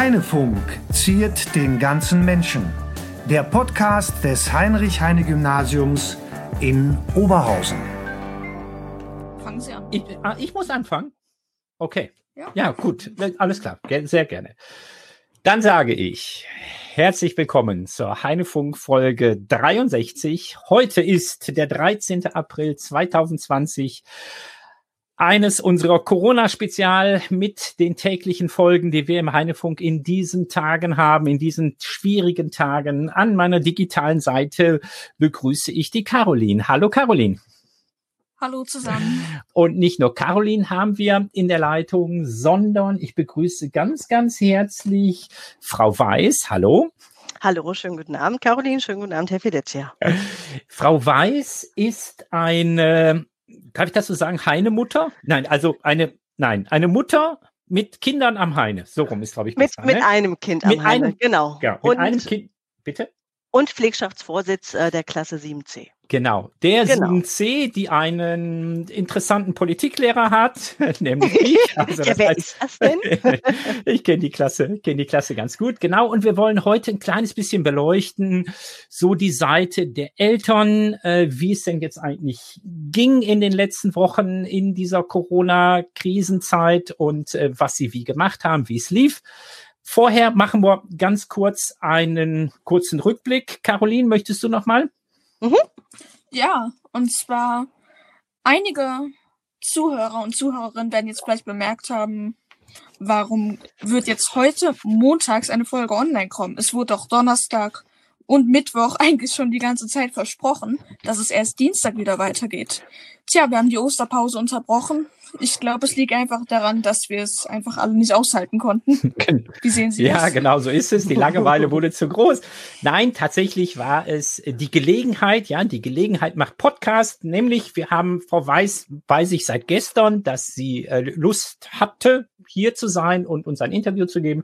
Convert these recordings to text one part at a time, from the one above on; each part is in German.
Heinefunk ziert den ganzen Menschen. Der Podcast des Heinrich-Heine-Gymnasiums in Oberhausen. Fangen Sie an. Ich, ah, ich muss anfangen? Okay. Ja. ja, gut. Alles klar. Sehr gerne. Dann sage ich herzlich willkommen zur Heinefunk Folge 63. Heute ist der 13. April 2020. Eines unserer Corona-Spezial mit den täglichen Folgen, die wir im Heinefunk in diesen Tagen haben, in diesen schwierigen Tagen. An meiner digitalen Seite begrüße ich die Caroline. Hallo Caroline. Hallo zusammen. Und nicht nur Caroline haben wir in der Leitung, sondern ich begrüße ganz, ganz herzlich Frau Weiß. Hallo. Hallo, schönen guten Abend, Caroline. Schönen guten Abend, Herr Fedezia. Frau Weiß ist eine, darf ich das so sagen, Heinemutter? Nein, also eine, nein, eine Mutter mit Kindern am Heine. So rum ist, glaube ich, Mit, besser, mit ne? einem Kind Mit am Heine, einem- genau. ja, mit und, einem Kind. Bitte? und Pflegschaftsvorsitz äh, der Klasse 7c. Genau, der Genau. 7c, die einen interessanten Politiklehrer hat, nämlich ich. Also ja, wer heißt- ist das denn? ich kenne die Klasse, kenne die Klasse ganz gut. Genau. Und wir wollen heute ein kleines bisschen beleuchten, so die Seite der Eltern, äh, wie es denn jetzt eigentlich ging in den letzten Wochen in dieser Corona-Krisenzeit und äh, was sie wie gemacht haben, wie es lief. Vorher machen wir ganz kurz einen kurzen Rückblick. Caroline, möchtest du noch mal? Ja, und zwar einige Zuhörer und Zuhörerinnen werden jetzt vielleicht bemerkt haben, warum wird jetzt heute montags eine Folge online kommen? Es wurde doch Donnerstag und Mittwoch eigentlich schon die ganze Zeit versprochen, dass es erst Dienstag wieder weitergeht. Tja, wir haben die Osterpause unterbrochen. Ich glaube, es liegt einfach daran, dass wir es einfach alle nicht aushalten konnten. Wie sehen Sie Ja, das? genau so ist es. Die Langeweile wurde zu groß. Nein, tatsächlich war es die Gelegenheit, ja, die Gelegenheit macht Podcast, nämlich wir haben Frau Weiß bei sich seit gestern, dass sie äh, Lust hatte, hier zu sein und uns ein Interview zu geben.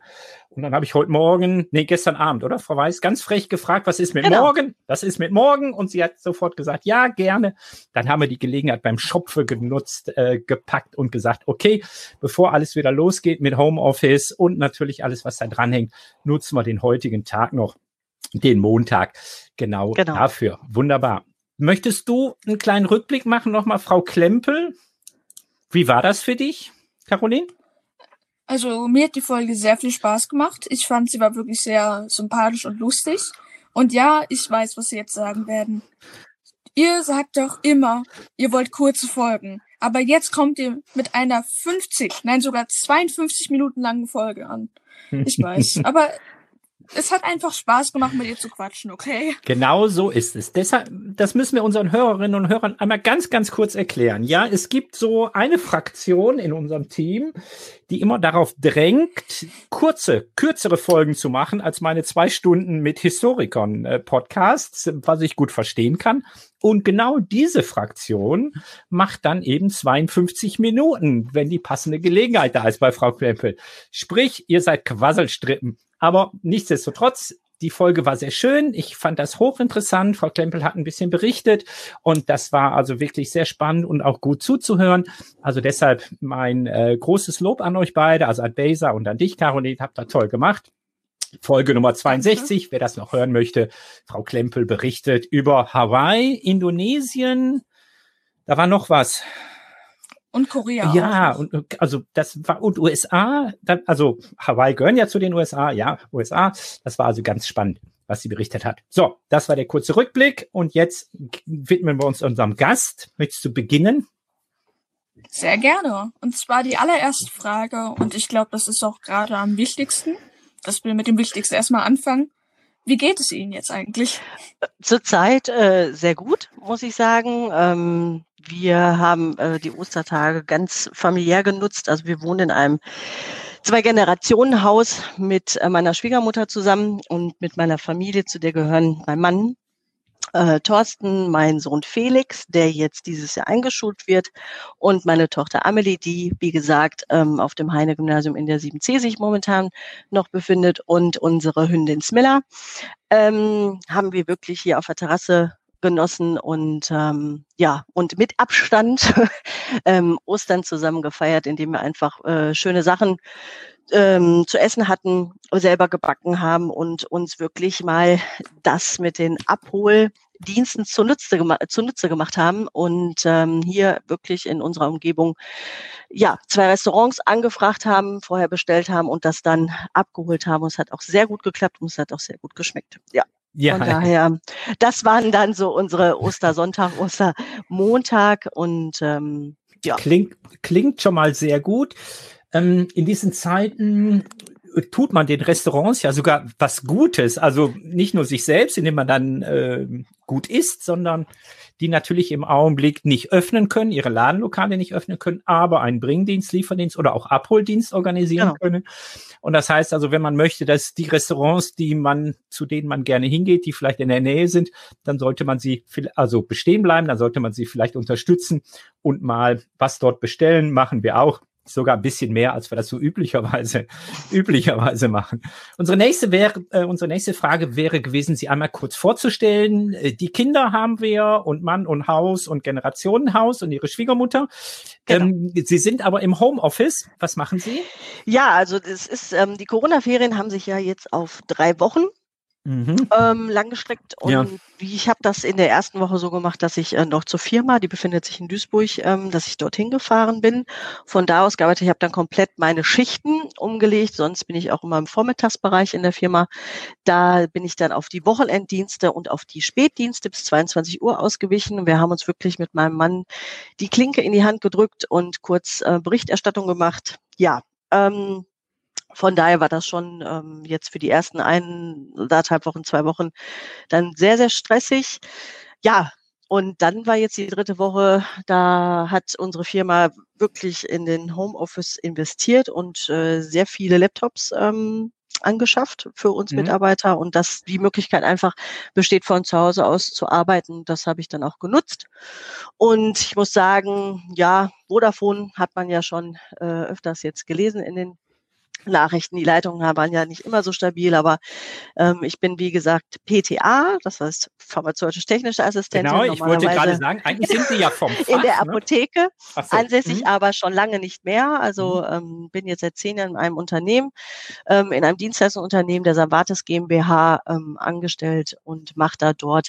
Und dann habe ich heute Morgen, nee, gestern Abend, oder? Frau Weiß, ganz frech gefragt, was ist mit Genau. morgen? Was ist mit morgen? Und sie hat sofort gesagt, ja, gerne. Dann haben wir die Gelegenheit beim Schopfe genutzt, äh, gepackt und gesagt, okay, bevor alles wieder losgeht mit Homeoffice und natürlich alles, was da dranhängt, nutzen wir den heutigen Tag noch, den Montag, genau, Genau. dafür. Wunderbar. Möchtest du einen kleinen Rückblick machen, nochmal, Frau Klempel? Wie war das für dich, Caroline? Also mir hat die Folge sehr viel Spaß gemacht. Ich fand, sie war wirklich sehr sympathisch und lustig. Und ja, ich weiß, was Sie jetzt sagen werden. Ihr sagt doch immer, ihr wollt kurze Folgen. Aber jetzt kommt ihr mit einer 50, nein sogar 52 Minuten langen Folge an. Ich weiß. Aber es hat einfach Spaß gemacht, mit ihr zu quatschen, okay? Genau so ist es. Deshalb, das müssen wir unseren Hörerinnen und Hörern einmal ganz, ganz kurz erklären. Ja, es gibt so eine Fraktion in unserem Team, die immer darauf drängt, kurze, kürzere Folgen zu machen als meine zwei Stunden mit Historikern äh, Podcasts, was ich gut verstehen kann. Und genau diese Fraktion macht dann eben 52 Minuten, wenn die passende Gelegenheit da ist bei Frau Klempel. Sprich, ihr seid Quasselstrippen. Aber nichtsdestotrotz, die Folge war sehr schön. Ich fand das hochinteressant. Frau Klempel hat ein bisschen berichtet und das war also wirklich sehr spannend und auch gut zuzuhören. Also deshalb mein äh, großes Lob an euch beide, also an Besa und an dich, Caroline, habt ihr toll gemacht. Folge Nummer 62, wer das noch hören möchte, Frau Klempel berichtet über Hawaii, Indonesien. Da war noch was. Und Korea. Ja, auch und und also das war und USA, dann, also Hawaii gehören ja zu den USA, ja, USA. Das war also ganz spannend, was sie berichtet hat. So, das war der kurze Rückblick und jetzt widmen wir uns unserem Gast. Möchtest du beginnen? Sehr gerne. Und zwar die allererste Frage, und ich glaube, das ist auch gerade am wichtigsten, dass wir mit dem Wichtigsten erstmal anfangen. Wie geht es Ihnen jetzt eigentlich? Zurzeit äh, sehr gut, muss ich sagen. Ähm, wir haben äh, die Ostertage ganz familiär genutzt. Also wir wohnen in einem Zwei-Generationen-Haus mit äh, meiner Schwiegermutter zusammen und mit meiner Familie, zu der gehören mein Mann, äh, Thorsten, mein Sohn Felix, der jetzt dieses Jahr eingeschult wird, und meine Tochter Amelie, die, wie gesagt, ähm, auf dem Heine-Gymnasium in der 7c sich momentan noch befindet, und unsere Hündin Smilla, ähm, haben wir wirklich hier auf der Terrasse genossen und ähm, ja, und mit Abstand ähm, Ostern zusammen gefeiert, indem wir einfach äh, schöne Sachen ähm, zu essen hatten, selber gebacken haben und uns wirklich mal das mit den Abholdiensten zunutze, gema zunutze gemacht haben und ähm, hier wirklich in unserer Umgebung ja zwei Restaurants angefragt haben, vorher bestellt haben und das dann abgeholt haben. Und es hat auch sehr gut geklappt und es hat auch sehr gut geschmeckt. Ja. Ja. Von daher, das waren dann so unsere Ostersonntag, Ostermontag und ähm, ja. Klingt, klingt schon mal sehr gut. Ähm, in diesen Zeiten tut man den Restaurants ja sogar was Gutes. Also nicht nur sich selbst, indem man dann äh, gut isst, sondern die natürlich im Augenblick nicht öffnen können, ihre Ladenlokale nicht öffnen können, aber einen Bringdienst, Lieferdienst oder auch Abholdienst organisieren genau. können. Und das heißt also, wenn man möchte, dass die Restaurants, die man, zu denen man gerne hingeht, die vielleicht in der Nähe sind, dann sollte man sie also bestehen bleiben, dann sollte man sie vielleicht unterstützen und mal was dort bestellen, machen wir auch sogar ein bisschen mehr, als wir das so üblicherweise, üblicherweise machen. Unsere nächste wäre, äh, unsere nächste Frage wäre gewesen, Sie einmal kurz vorzustellen. Äh, die Kinder haben wir und Mann und Haus und Generationenhaus und Ihre Schwiegermutter. Genau. Ähm, Sie sind aber im Homeoffice. Was machen Sie? Ja, also das ist, ähm, die Corona-Ferien haben sich ja jetzt auf drei Wochen mhm. ähm, langgestreckt. Und ja. ich habe das in der ersten Woche so gemacht, dass ich äh, noch zur Firma, die befindet sich in Duisburg, ähm, dass ich dorthin gefahren bin. Von da aus gearbeitet. Ich habe dann komplett meine Schichten umgelegt. Sonst bin ich auch immer im Vormittagsbereich in der Firma. Da bin ich dann auf die Wochenenddienste und auf die Spätdienste bis 22 Uhr ausgewichen. Wir haben uns wirklich mit meinem Mann die Klinke in die Hand gedrückt und kurz äh, Berichterstattung gemacht. Ja, ähm, von daher war das schon ähm, jetzt für die ersten ein, anderthalb Wochen, zwei Wochen dann sehr, sehr stressig. Ja, und dann war jetzt die dritte Woche, da hat unsere Firma wirklich in den Homeoffice investiert und äh, sehr viele Laptops ähm, angeschafft für uns mhm. Mitarbeiter und dass die Möglichkeit einfach besteht, von zu Hause aus zu arbeiten. Das habe ich dann auch genutzt. Und ich muss sagen, ja, Vodafone hat man ja schon äh, öfters jetzt gelesen in den Nachrichten. Die Leitungen waren ja nicht immer so stabil, aber ähm, ich bin, wie gesagt, PTA, das heißt pharmazeutisch-technische Assistentin. Genau, ich wollte gerade sagen, eigentlich sind Sie ja vom Fach, In der ne? Apotheke, ne? so. ansässig mhm. aber schon lange nicht mehr. Also mhm. ähm, bin jetzt seit zehn Jahren in einem Unternehmen, ähm, in einem Dienstleistungsunternehmen der Savates GmbH ähm, angestellt und mache da dort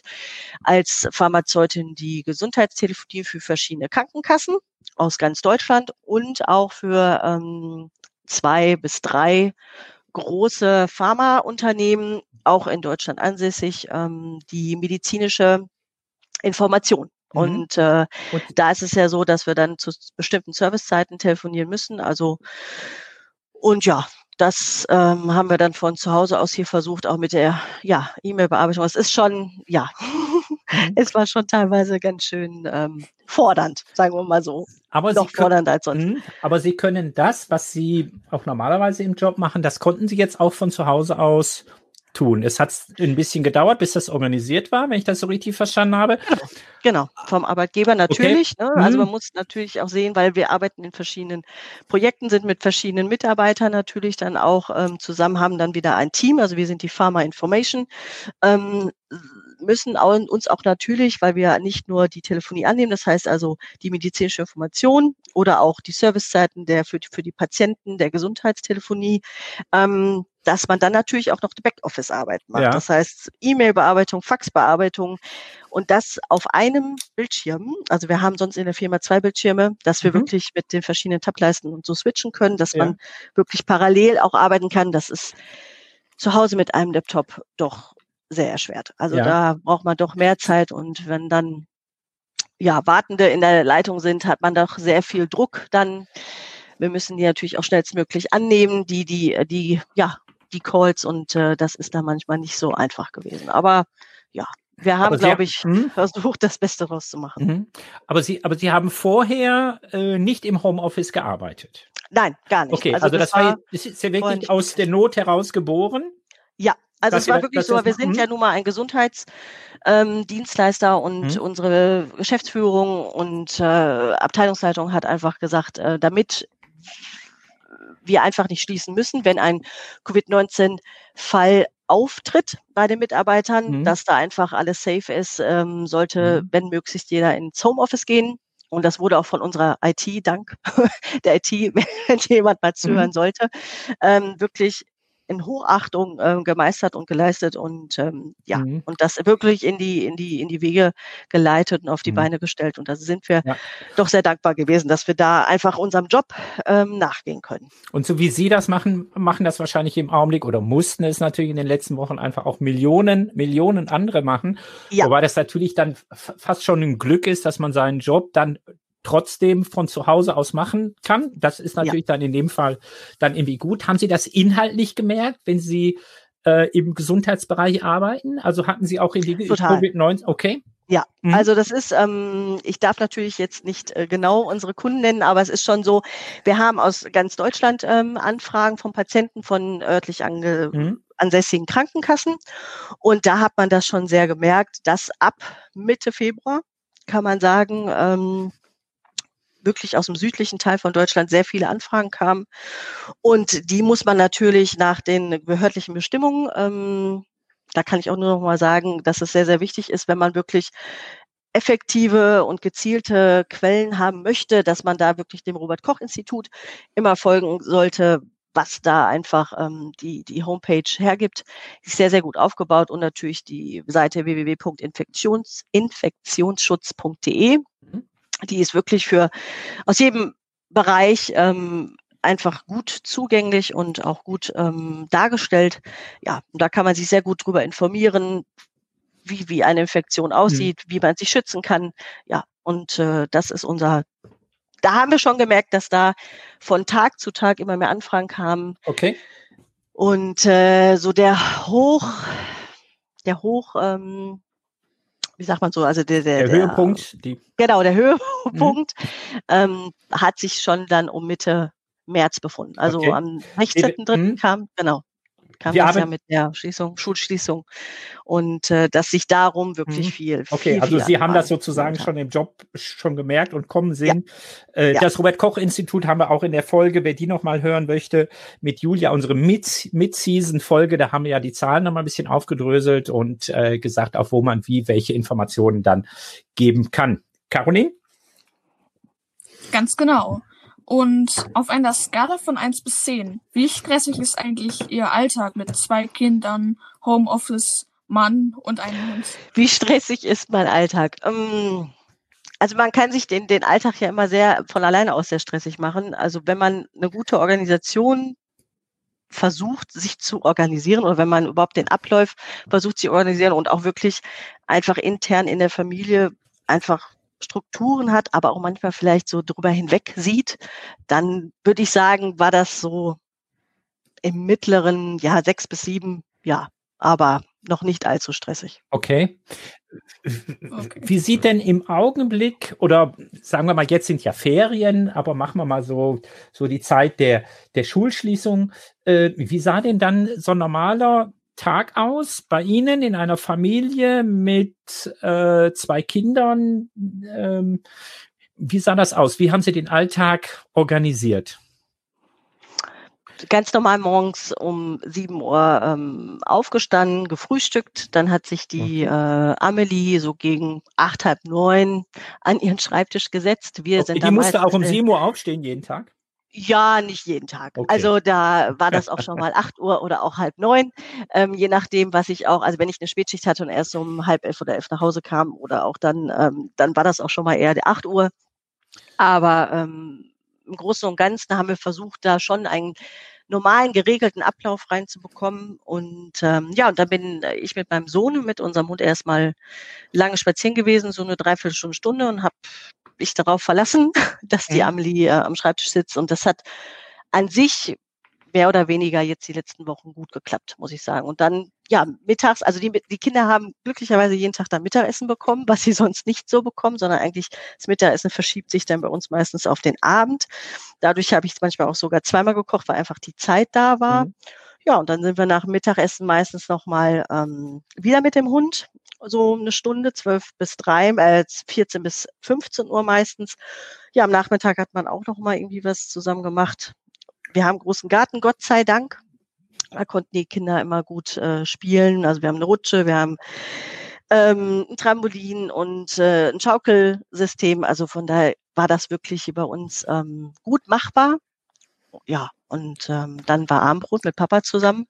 als Pharmazeutin die Gesundheitstelefonie für verschiedene Krankenkassen aus ganz Deutschland und auch für ähm, zwei bis drei große Pharmaunternehmen, auch in Deutschland ansässig, ähm, die medizinische Information. Mhm. Und, äh, da ist es ja so, dass wir dann zu bestimmten Servicezeiten telefonieren müssen. Also und ja, das ähm, haben wir dann von zu Hause aus hier versucht, auch mit der ja, E-Mail-Bearbeitung. Es ist schon, ja. Es war schon teilweise ganz schön ähm, fordernd, sagen wir mal so. Aber Noch Sie fordernd als sonst. Mh, aber Sie können das, was Sie auch normalerweise im Job machen, das konnten Sie jetzt auch von zu Hause aus tun. Es hat ein bisschen gedauert, bis das organisiert war, wenn ich das so richtig verstanden habe. Genau, vom Arbeitgeber natürlich. Okay. Ne? Also mhm. man muss natürlich auch sehen, weil wir arbeiten in verschiedenen Projekten, sind mit verschiedenen Mitarbeitern natürlich dann auch ähm, zusammen, haben dann wieder ein Team. Also wir sind die Pharma Information. Ähm, müssen uns auch natürlich, weil wir nicht nur die Telefonie annehmen, das heißt also die medizinische Information oder auch die Servicezeiten der für, für die Patienten der Gesundheitstelefonie, ähm, dass man dann natürlich auch noch die Backoffice-Arbeit macht. Ja. Das heißt E-Mail-Bearbeitung, Fax-Bearbeitung und das auf einem Bildschirm. Also wir haben sonst in der Firma zwei Bildschirme, dass wir mhm. wirklich mit den verschiedenen Tableisten und so switchen können, dass ja. man wirklich parallel auch arbeiten kann. Das ist zu Hause mit einem Laptop doch sehr erschwert. Also ja. da braucht man doch mehr Zeit und wenn dann ja Wartende in der Leitung sind, hat man doch sehr viel Druck dann. Wir müssen die natürlich auch schnellstmöglich annehmen, die, die, die, ja, die Calls und äh, das ist da manchmal nicht so einfach gewesen. Aber ja, wir haben, glaube ich, hm? versucht, das Beste rauszumachen. Mhm. Aber Sie, aber Sie haben vorher äh, nicht im Homeoffice gearbeitet? Nein, gar nicht. Okay, also, also das, das, war, das ist ja wirklich aus der Not heraus geboren? Ja, also es war wirklich so, wir sind ja nun mal ein Gesundheitsdienstleister ähm, und mhm. unsere Geschäftsführung und äh, Abteilungsleitung hat einfach gesagt, äh, damit wir einfach nicht schließen müssen, wenn ein Covid-19-Fall auftritt bei den Mitarbeitern, mhm. dass da einfach alles safe ist, ähm, sollte, mhm. wenn möglichst jeder ins Homeoffice gehen Und das wurde auch von unserer IT, dank der IT, wenn jemand mal zuhören mhm. sollte, ähm, wirklich in Hochachtung äh, gemeistert und geleistet und ähm, ja mhm. und das wirklich in die in die in die Wege geleitet und auf die mhm. Beine gestellt und da sind wir ja. doch sehr dankbar gewesen, dass wir da einfach unserem Job ähm, nachgehen können. Und so wie Sie das machen, machen das wahrscheinlich im Augenblick oder mussten es natürlich in den letzten Wochen einfach auch Millionen Millionen andere machen, ja. wobei das natürlich dann fast schon ein Glück ist, dass man seinen Job dann trotzdem von zu Hause aus machen kann. Das ist natürlich ja. dann in dem Fall dann irgendwie gut. Haben Sie das inhaltlich gemerkt, wenn Sie äh, im Gesundheitsbereich arbeiten? Also hatten Sie auch in die Covid-19, okay? Ja, mhm. also das ist, ähm, ich darf natürlich jetzt nicht äh, genau unsere Kunden nennen, aber es ist schon so, wir haben aus ganz Deutschland ähm, Anfragen von Patienten von örtlich ange mhm. ansässigen Krankenkassen. Und da hat man das schon sehr gemerkt, dass ab Mitte Februar, kann man sagen, ähm, wirklich aus dem südlichen Teil von Deutschland sehr viele Anfragen kamen. Und die muss man natürlich nach den behördlichen Bestimmungen, ähm, da kann ich auch nur noch mal sagen, dass es sehr, sehr wichtig ist, wenn man wirklich effektive und gezielte Quellen haben möchte, dass man da wirklich dem Robert Koch Institut immer folgen sollte, was da einfach ähm, die, die Homepage hergibt. ist sehr, sehr gut aufgebaut und natürlich die Seite www.infektionsschutz.de. Mhm die ist wirklich für aus jedem Bereich ähm, einfach gut zugänglich und auch gut ähm, dargestellt. Ja, da kann man sich sehr gut drüber informieren, wie, wie eine Infektion aussieht, mhm. wie man sich schützen kann. Ja, und äh, das ist unser, da haben wir schon gemerkt, dass da von Tag zu Tag immer mehr Anfragen kamen. Okay. Und äh, so der Hoch, der Hoch, ähm, wie sagt man so, also der, der, der Höhepunkt, die genau, der Höhepunkt mhm. ähm, hat sich schon dann um Mitte März befunden. Also okay. am 16.3. Mhm. kam, genau, kam wir das ja mit der Schließung, Schulschließung und äh, dass sich darum wirklich mhm. viel. Okay, viel, also Sie haben das sozusagen schon im Job schon gemerkt und kommen sehen. Ja. Äh, ja. Das Robert Koch Institut haben wir auch in der Folge, wer die noch mal hören möchte, mit Julia unsere Mid-Season Folge, da haben wir ja die Zahlen noch mal ein bisschen aufgedröselt und äh, gesagt, auf wo man wie welche Informationen dann geben kann. Caroline? Ganz genau. Und auf einer Skala von 1 bis 10, wie stressig ist eigentlich Ihr Alltag mit zwei Kindern, Homeoffice, Mann und einem Hund? Wie stressig ist mein Alltag? Ähm, also man kann sich den, den Alltag ja immer sehr von alleine aus sehr stressig machen. Also wenn man eine gute Organisation versucht, sich zu organisieren oder wenn man überhaupt den Ablauf versucht, zu organisieren und auch wirklich einfach intern in der Familie einfach Strukturen hat, aber auch manchmal vielleicht so drüber hinweg sieht, dann würde ich sagen, war das so im mittleren, ja, sechs bis sieben, ja, aber noch nicht allzu stressig. Okay. okay. Wie sieht denn im Augenblick, oder sagen wir mal, jetzt sind ja Ferien, aber machen wir mal so, so die Zeit der, der Schulschließung. Äh, wie sah denn dann so ein normaler Tag aus bei Ihnen in einer Familie mit äh, zwei Kindern? Ähm, wie sah das aus? Wie haben Sie den Alltag organisiert? Ganz normal morgens um 7 Uhr ähm, aufgestanden, gefrühstückt. Dann hat sich die äh, Amelie so gegen acht, halb neun an ihren Schreibtisch gesetzt. Wir okay, sind die musste auch um 7 Uhr aufstehen jeden Tag? Ja, nicht jeden Tag. Okay. Also da war das auch schon mal acht Uhr oder auch halb neun, ähm, je nachdem, was ich auch, also wenn ich eine Spätschicht hatte und erst um halb elf oder elf nach Hause kam oder auch dann, ähm, dann war das auch schon mal eher der acht Uhr. Aber ähm, im Großen und Ganzen haben wir versucht, da schon einen normalen, geregelten Ablauf reinzubekommen. Und ähm, ja, und dann bin ich mit meinem Sohn, mit unserem Hund erstmal lange spazieren gewesen, so eine Dreiviertelstunde Stunde und habe mich darauf verlassen, dass die Amelie äh, am Schreibtisch sitzt. Und das hat an sich mehr oder weniger jetzt die letzten Wochen gut geklappt, muss ich sagen. Und dann, ja, mittags, also die, die Kinder haben glücklicherweise jeden Tag dann Mittagessen bekommen, was sie sonst nicht so bekommen, sondern eigentlich das Mittagessen verschiebt sich dann bei uns meistens auf den Abend. Dadurch habe ich es manchmal auch sogar zweimal gekocht, weil einfach die Zeit da war. Mhm. Ja, und dann sind wir nach Mittagessen meistens nochmal ähm, wieder mit dem Hund so eine Stunde, zwölf bis drei, äh, 14 bis 15 Uhr meistens. Ja, am Nachmittag hat man auch noch mal irgendwie was zusammen gemacht. Wir haben großen Garten, Gott sei Dank. Da konnten die Kinder immer gut äh, spielen. Also wir haben eine Rutsche, wir haben ähm, ein Trampolin und äh, ein Schaukelsystem. Also von daher war das wirklich bei uns ähm, gut machbar. Ja, und ähm, dann war Abendbrot mit Papa zusammen.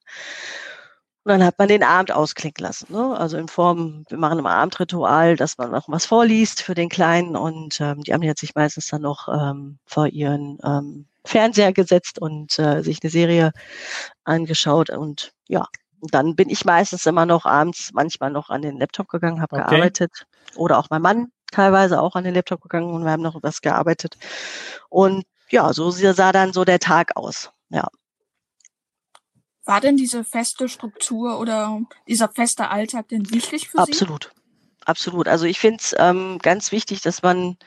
Und dann hat man den Abend ausklingen lassen. Ne? Also in Form, wir machen immer Abendritual, dass man noch was vorliest für den Kleinen. Und ähm, die Ami hat sich meistens dann noch ähm, vor ihren ähm, Fernseher gesetzt und äh, sich eine Serie angeschaut. Und ja, und dann bin ich meistens immer noch abends manchmal noch an den Laptop gegangen, habe Okay. gearbeitet. Oder auch mein Mann teilweise auch an den Laptop gegangen und wir haben noch was gearbeitet. Und ja, so sah dann so der Tag aus. Ja. War denn diese feste Struktur oder dieser feste Alltag denn wichtig für Sie? Absolut. Absolut. Also ich finde es ähm, ganz wichtig, dass man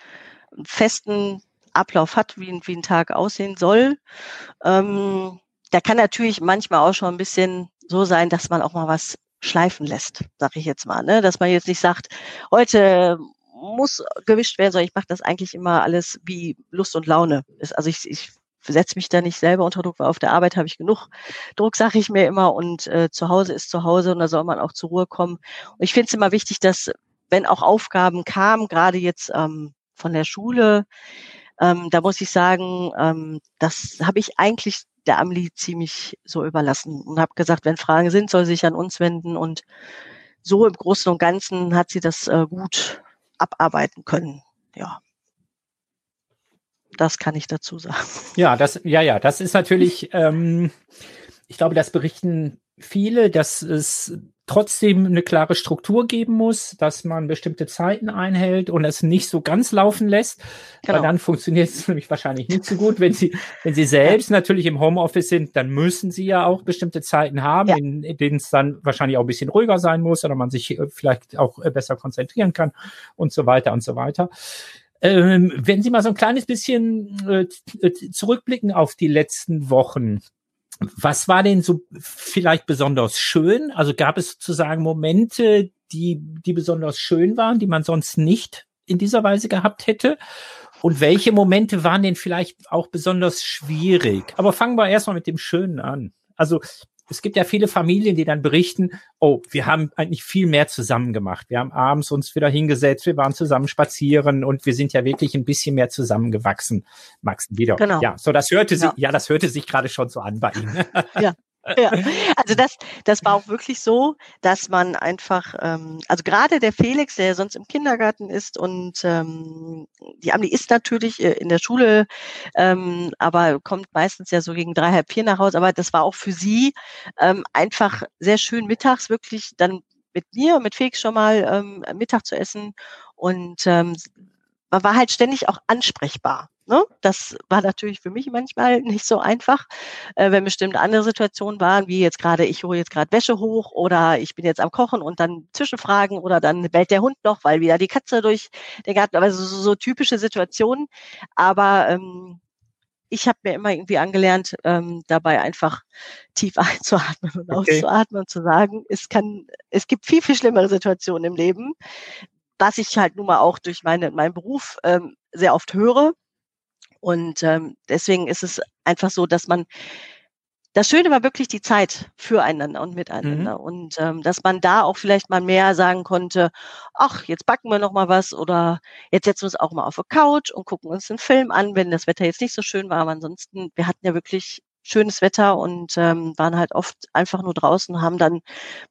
einen festen Ablauf hat, wie, ein- wie ein Tag aussehen soll. Ähm, der kann natürlich manchmal auch schon ein bisschen so sein, dass man auch mal was schleifen lässt, sag ich jetzt mal. Ne? Dass man jetzt nicht sagt, heute muss gewischt werden, sondern ich mache das eigentlich immer alles wie Lust und Laune. Also ich, ich setze mich da nicht selber unter Druck, weil auf der Arbeit habe ich genug Druck, sage ich mir immer, und äh, zu Hause ist zu Hause und da soll man auch zur Ruhe kommen. Und ich finde es immer wichtig, dass wenn auch Aufgaben kamen, gerade jetzt ähm, von der Schule, ähm, da muss ich sagen, ähm, das habe ich eigentlich der Amli ziemlich so überlassen und habe gesagt, wenn Fragen sind, soll sie sich an uns wenden und so im Großen und Ganzen hat sie das äh, gut abarbeiten können. Ja. Das kann ich dazu sagen. Ja, das, ja, ja, das ist natürlich, ähm, ich glaube, das berichten viele, dass es trotzdem eine klare Struktur geben muss, dass man bestimmte Zeiten einhält und es nicht so ganz laufen lässt, Genau. weil dann funktioniert es nämlich wahrscheinlich nicht so gut. Wenn Sie, wenn Sie selbst natürlich im Homeoffice sind, dann müssen Sie ja auch bestimmte Zeiten haben, Ja. in, in denen es dann wahrscheinlich auch ein bisschen ruhiger sein muss oder man sich äh, vielleicht auch äh, besser konzentrieren kann und so weiter und so weiter. Ähm, wenn Sie mal so ein kleines bisschen äh, t- zurückblicken auf die letzten Wochen, was war denn so vielleicht besonders schön? Also gab es sozusagen Momente, die, die besonders schön waren, die man sonst nicht in dieser Weise gehabt hätte? Und welche Momente waren denn vielleicht auch besonders schwierig? Aber fangen wir erstmal mit dem Schönen an. Also es gibt ja viele Familien, die dann berichten, oh, wir haben eigentlich viel mehr zusammen gemacht. Wir haben abends uns wieder hingesetzt, wir waren zusammen spazieren und wir sind ja wirklich ein bisschen mehr zusammengewachsen. Max, wieder. Genau. Ja, so das hörte sich, Ja. ja, das hörte sich gerade schon so an bei Ihnen. Ja, also das, das war auch wirklich so, dass man einfach, ähm, also gerade der Felix, der sonst im Kindergarten ist und ähm, die Amli ist natürlich äh, in der Schule, ähm, aber kommt meistens ja so gegen drei, halb vier nach Hause. Aber das war auch für sie ähm, einfach sehr schön mittags wirklich dann mit mir und mit Felix schon mal ähm, Mittag zu essen und ähm, man war halt ständig auch ansprechbar. Ne? Das war natürlich für mich manchmal nicht so einfach, äh, wenn bestimmte andere Situationen waren, wie jetzt gerade, ich hole jetzt gerade Wäsche hoch oder ich bin jetzt am Kochen und dann Zwischenfragen oder dann bellt der Hund noch, weil wieder die Katze durch den Garten, also so, so typische Situationen. Aber ähm, ich habe mir immer irgendwie angelernt, ähm, dabei einfach tief einzuatmen und Okay. auszuatmen und zu sagen, es kann, es gibt viel, viel schlimmere Situationen im Leben, was ich halt nun mal auch durch meine, meinen Beruf ähm, sehr oft höre. Und ähm, deswegen ist es einfach so, dass man das Schöne war wirklich die Zeit füreinander und miteinander. Und ähm, dass man da auch vielleicht mal mehr sagen konnte, ach, jetzt backen wir noch mal was oder jetzt setzen wir uns auch mal auf die Couch und gucken uns einen Film an, wenn das Wetter jetzt nicht so schön war, aber ansonsten, wir hatten ja wirklich schönes Wetter und ähm, waren halt oft einfach nur draußen, haben dann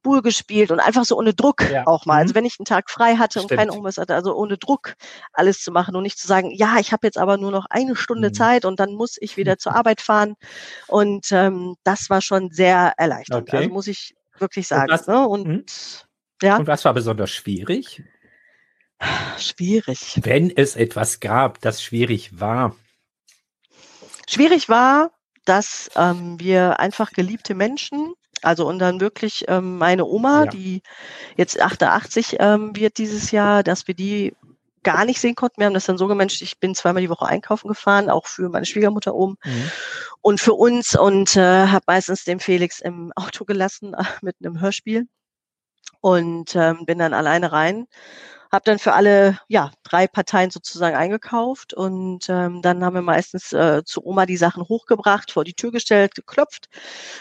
Buhl gespielt und einfach so ohne Druck Ja. auch mal. Mhm. Also wenn ich einen Tag frei hatte und Stimmt. kein Homeoffice hatte, also ohne Druck alles zu machen und nicht zu sagen, ja, ich habe jetzt aber nur noch eine Stunde Mhm. Zeit und dann muss ich wieder zur Arbeit fahren. Und ähm, das war schon sehr erleichternd. Okay. Also muss ich wirklich Und sagen. was- ne? Und Mhm. ja, Und was war besonders schwierig? schwierig. Wenn es etwas gab, das schwierig war. Schwierig war, dass ähm, wir einfach geliebte Menschen, also und dann wirklich ähm, meine Oma, Ja. die jetzt 88 ähm, wird dieses Jahr, dass wir die gar nicht sehen konnten. Wir haben das dann so gemanagt, ich bin zweimal die Woche einkaufen gefahren, auch für meine Schwiegermutter oben Mhm. und für uns und äh, habe meistens den Felix im Auto gelassen äh, mit einem Hörspiel und ähm, bin dann alleine rein. Habe dann für alle ja drei Parteien sozusagen eingekauft und ähm, dann haben wir meistens äh, zu Oma die Sachen hochgebracht, vor die Tür gestellt, geklopft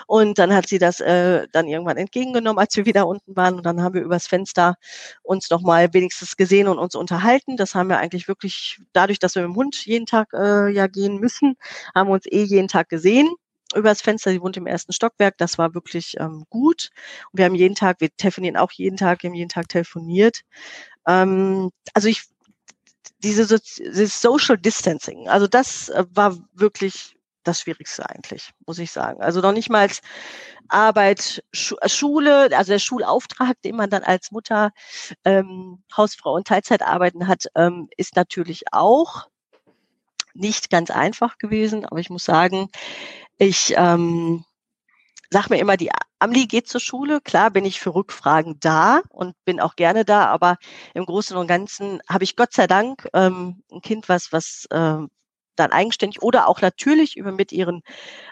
und dann hat sie das äh, dann irgendwann entgegengenommen, als wir wieder unten waren und dann haben wir übers Fenster uns nochmal wenigstens gesehen und uns unterhalten. Das haben wir eigentlich wirklich dadurch, dass wir mit dem Hund jeden Tag äh, ja gehen müssen, haben wir uns eh jeden Tag gesehen übers Fenster, sie wohnt im ersten Stockwerk, das war wirklich ähm, gut. Und wir haben jeden Tag, wir telefonieren auch jeden Tag, wir haben jeden Tag telefoniert. Ähm, also ich, diese, dieses Social Distancing, also das äh, war wirklich das Schwierigste eigentlich, muss ich sagen. Also noch nicht mal als Arbeit, äh, Schule, also der Schulauftrag, den man dann als Mutter, ähm, Hausfrau und Teilzeit arbeiten hat, ähm, ist natürlich auch nicht ganz einfach gewesen. Aber ich muss sagen, ich ähm, sag mir immer, die Amli geht zur Schule. Klar bin ich für Rückfragen da und bin auch gerne da, aber im Großen und Ganzen habe ich Gott sei Dank ähm, ein Kind, was, was äh, dann eigenständig oder auch natürlich über mit ihren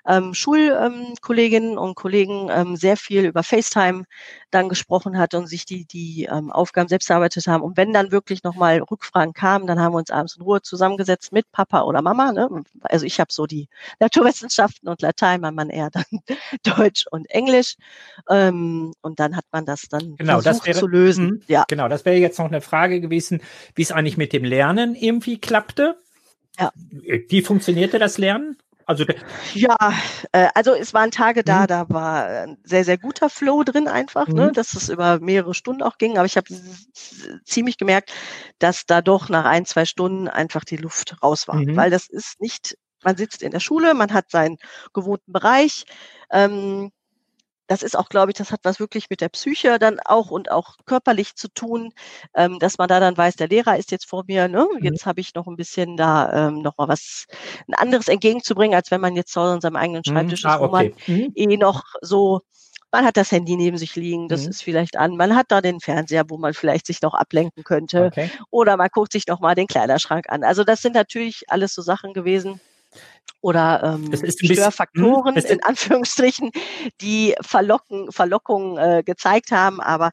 ähm, Schulkolleginnen ähm, und Kollegen ähm, sehr viel über FaceTime dann gesprochen hat und sich die, die ähm, Aufgaben selbst erarbeitet haben. Und wenn dann wirklich nochmal Rückfragen kamen, dann haben wir uns abends in Ruhe zusammengesetzt mit Papa oder Mama. Ne? Also ich habe so die Naturwissenschaften und Latein, mein Mann eher dann Deutsch und Englisch. Ähm, und dann hat man das dann genau, versucht das wäre, zu lösen. Mh, ja. Genau, das wäre jetzt noch eine Frage gewesen, wie es eigentlich mit dem Lernen irgendwie klappte. Ja. Wie funktionierte das Lernen? Also ja, äh, also es waren Tage da, mhm. da war ein sehr, sehr guter Flow drin einfach, ne, mhm. ne, dass es über mehrere Stunden auch ging. Aber ich habe ziemlich gemerkt, dass da doch nach ein, zwei Stunden einfach die Luft raus war. Mhm. Weil das ist nicht, man sitzt in der Schule, man hat seinen gewohnten Bereich. Ähm, das ist auch, glaube ich, das hat was wirklich mit der Psyche dann auch und auch körperlich zu tun, ähm, dass man da dann weiß, der Lehrer ist jetzt vor mir, ne? Mhm. jetzt habe ich noch ein bisschen da ähm, noch mal was ein anderes entgegenzubringen, als wenn man jetzt zu Hause an seinem eigenen mhm. Schreibtisch mhm. ah, ist, wo okay. man mhm. eh noch so man hat das Handy neben sich liegen, das mhm. ist vielleicht an. Man hat da den Fernseher, wo man vielleicht sich noch ablenken könnte. Okay. Oder man guckt sich noch mal den Kleiderschrank an. Also das sind natürlich alles so Sachen gewesen, oder ähm, Störfaktoren bisschen, hm, in Anführungsstrichen, die Verlocken, Verlockungen äh, gezeigt haben. Aber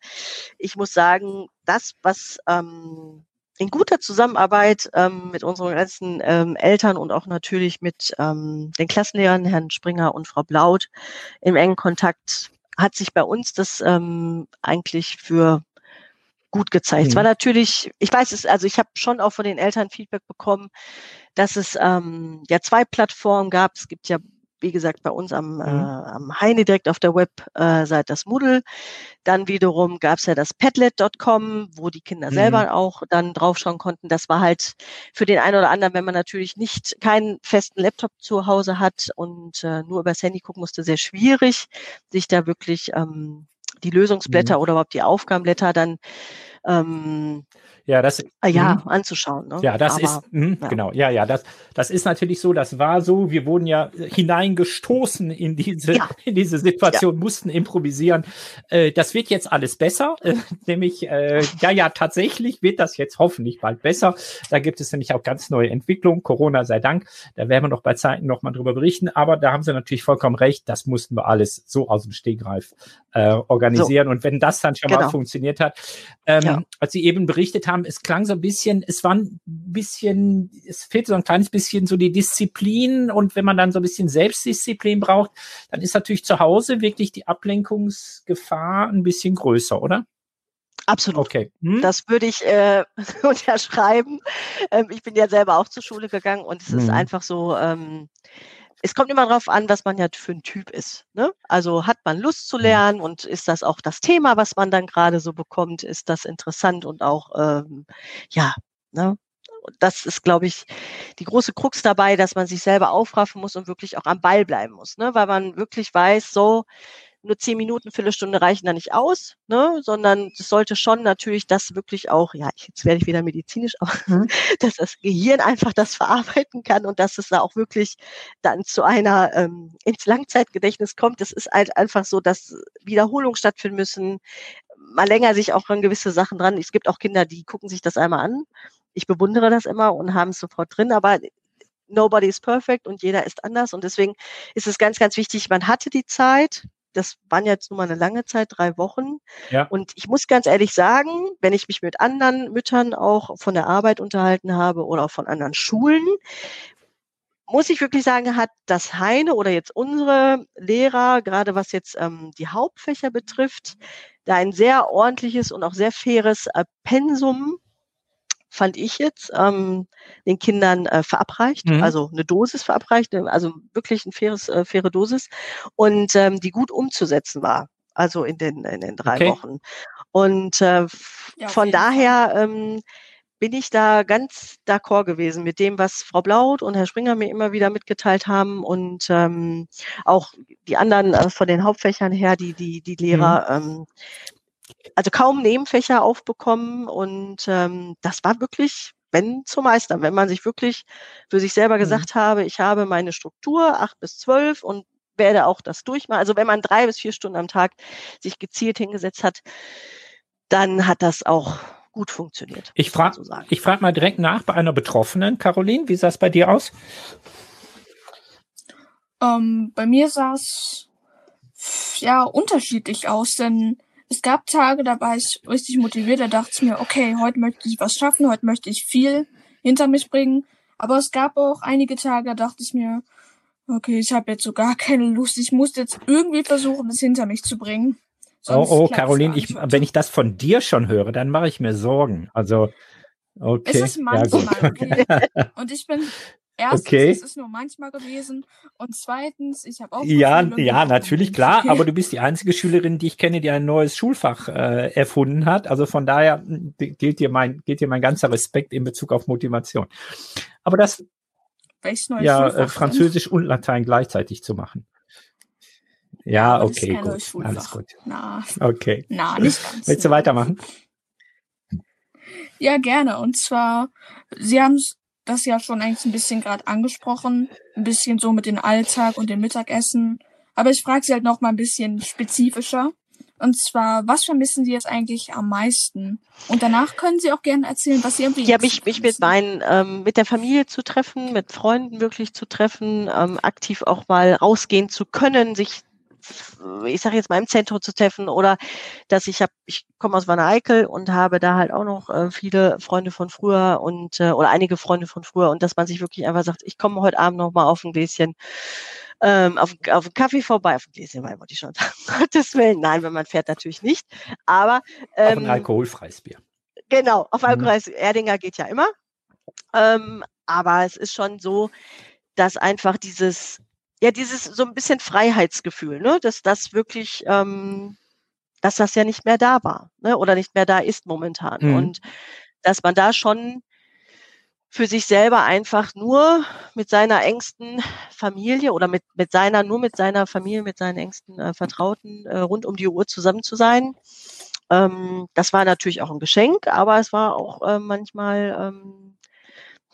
ich muss sagen, das, was ähm, in guter Zusammenarbeit ähm, mit unseren ganzen ähm, Eltern und auch natürlich mit ähm, den Klassenlehrern, Herrn Springer und Frau Blaut, im engen Kontakt, hat sich bei uns das ähm, eigentlich für gut gezeigt. Mhm. Es war natürlich, ich weiß es, also ich habe schon auch von den Eltern Feedback bekommen, dass es ähm, ja zwei Plattformen gab. Es gibt ja, wie gesagt, bei uns am, mhm. äh, am Heine direkt auf der Webseite äh, das Moodle. Dann wiederum gab es ja das Padlet.com, wo die Kinder mhm. selber auch dann draufschauen konnten. Das war halt für den einen oder anderen, wenn man natürlich nicht keinen festen Laptop zu Hause hat und äh, nur übers Handy gucken musste, sehr schwierig, sich da wirklich ähm, die Lösungsblätter mhm. oder überhaupt die Aufgabenblätter dann ähm, ja, das, ah, ja, mh. anzuschauen. Ne? Ja, das Aber, ist, mh, ja. genau, ja, ja, das, das ist natürlich so, das war so, wir wurden ja hineingestoßen in diese, ja. in diese Situation, ja. mussten improvisieren. Äh, das wird jetzt alles besser, äh, nämlich, äh, ja, ja, tatsächlich wird das jetzt hoffentlich bald besser. Da gibt es nämlich auch ganz neue Entwicklungen, Corona sei Dank, da werden wir noch bei Zeiten noch mal drüber berichten, aber da haben Sie natürlich vollkommen recht, das mussten wir alles so aus dem Stegreif äh, organisieren so. und wenn das dann schon genau. mal funktioniert hat, ähm, ja. als Sie eben berichtet haben, es klang so ein bisschen, es war ein bisschen, es fehlt so ein kleines bisschen so die Disziplin und wenn man dann so ein bisschen Selbstdisziplin braucht, dann ist natürlich zu Hause wirklich die Ablenkungsgefahr ein bisschen größer, oder? Absolut. Okay. Hm? Das würde ich äh, unterschreiben. Ähm, ich bin ja selber auch zur Schule gegangen und es hm. ist einfach so, ähm, es kommt immer darauf an, was man ja für ein Typ ist. Ne? Also hat man Lust zu mhm. lernen und ist das auch das Thema, was man dann gerade so bekommt, ist das interessant und auch, ähm, ja, ne? das ist, glaube ich, die große Krux dabei, dass man sich selber aufraffen muss und wirklich auch am Ball bleiben muss, ne? weil man wirklich weiß, so, nur zehn Minuten, Viertelstunde reichen da nicht aus, ne? sondern es sollte schon natürlich das wirklich auch, ja, jetzt werde ich wieder medizinisch, aber mhm. dass das Gehirn einfach das verarbeiten kann und dass es da auch wirklich dann zu einer ähm, ins Langzeitgedächtnis kommt. Das ist halt einfach so, dass Wiederholungen stattfinden müssen, mal länger sich auch an gewisse Sachen dran. Es gibt auch Kinder, die gucken sich das einmal an. Ich bewundere das immer und haben es sofort drin, aber nobody is perfect und jeder ist anders und deswegen ist es ganz, ganz wichtig, man hatte die Zeit, Das waren jetzt nur mal eine lange Zeit, drei Wochen. Ja. Und ich muss ganz ehrlich sagen, wenn ich mich mit anderen Müttern auch von der Arbeit unterhalten habe oder auch von anderen Schulen, muss ich wirklich sagen, hat das Heine oder jetzt unsere Lehrer, gerade was jetzt ähm, die Hauptfächer betrifft, da ein sehr ordentliches und auch sehr faires äh, Pensum fand ich jetzt, ähm, den Kindern äh, verabreicht, Mhm. also eine Dosis verabreicht, äh, also wirklich ein faires, äh, faire Dosis und ähm, die gut umzusetzen war, also in den, in den drei Okay. Wochen. Und äh, Ja, von daher ähm, bin ich da ganz d'accord gewesen mit dem, was Frau Blaut und Herr Springer mir immer wieder mitgeteilt haben und ähm, auch die anderen äh, von den Hauptfächern her, die, die, die Lehrer, ähm, also kaum Nebenfächer aufbekommen und ähm, das war wirklich, wenn zu meistern, wenn man sich wirklich für sich selber Mhm. gesagt habe, ich habe meine Struktur acht bis zwölf und werde auch das durchmachen. Also wenn man drei bis vier Stunden am Tag sich gezielt hingesetzt hat, dann hat das auch gut funktioniert. Ich frage so sagen. ich frag mal direkt nach bei einer Betroffenen. Caroline, wie sah es bei dir aus? Ähm, bei mir sah es ja unterschiedlich aus, denn es gab Tage, da war ich richtig motiviert, da dachte ich mir, okay, heute möchte ich was schaffen, heute möchte ich viel hinter mich bringen. Aber es gab auch einige Tage, da dachte ich mir, okay, ich habe jetzt so gar keine Lust, ich muss jetzt irgendwie versuchen, das hinter mich zu bringen. Sonst oh, oh, Caroline, ich, wenn ich das von dir schon höre, dann mache ich mir Sorgen. Also, okay. Es ist ja, manchmal, okay. Und ich bin erstens, Okay. es ist nur manchmal gewesen und zweitens, ich habe auch Ja, ja, natürlich, klar, Okay. aber du bist die einzige Schülerin, die ich kenne, die ein neues Schulfach äh, erfunden hat. Also von daher m, gilt dir mein, gilt dir mein ganzer Respekt in Bezug auf Motivation. Aber das Welches neues ja Schulfach äh, denn? Französisch und Latein gleichzeitig zu machen. Ja, das okay, gut. Alles Schulfach. gut. Na, Okay. na, nicht ganz. Willst du weitermachen? Ja, gerne. Und zwar, Sie haben das ja schon eigentlich ein bisschen gerade angesprochen, ein bisschen so mit dem Alltag und dem Mittagessen. Aber ich frage Sie halt noch mal ein bisschen spezifischer. Und zwar, was vermissen Sie jetzt eigentlich am meisten? Und danach können Sie auch gerne erzählen, was Sie am wenigsten Ja, mich, mich mit meinen, ähm, mit der Familie zu treffen, mit Freunden wirklich zu treffen, ähm, aktiv auch mal rausgehen zu können, sich, ich sage jetzt mal im Zentrum zu treffen oder dass ich habe, ich komme aus Wanne Eickel und habe da halt auch noch äh, viele Freunde von früher und äh, oder einige Freunde von früher und dass man sich wirklich einfach sagt, ich komme heute Abend noch mal auf ein Gläschen ähm, auf, auf einen Kaffee vorbei, auf ein Gläschen Wein wollte ich schon sagen, Gottes Willen, nein, wenn man fährt natürlich nicht, aber Auch ein ähm, alkoholfreies Bier. Genau, auf Mhm. Alkoholreis Erdinger geht ja immer. Ähm, aber es ist schon so, dass einfach dieses, ja, dieses so ein bisschen Freiheitsgefühl, ne, dass das wirklich, ähm, dass das ja nicht mehr da war, ne, oder nicht mehr da ist momentan. Mhm. Und dass man da schon für sich selber einfach nur mit seiner engsten Familie oder mit, mit seiner, nur mit seiner Familie, mit seinen engsten äh, Vertrauten äh, rund um die Uhr zusammen zu sein. Ähm, das war natürlich auch ein Geschenk, aber es war auch äh, manchmal ähm,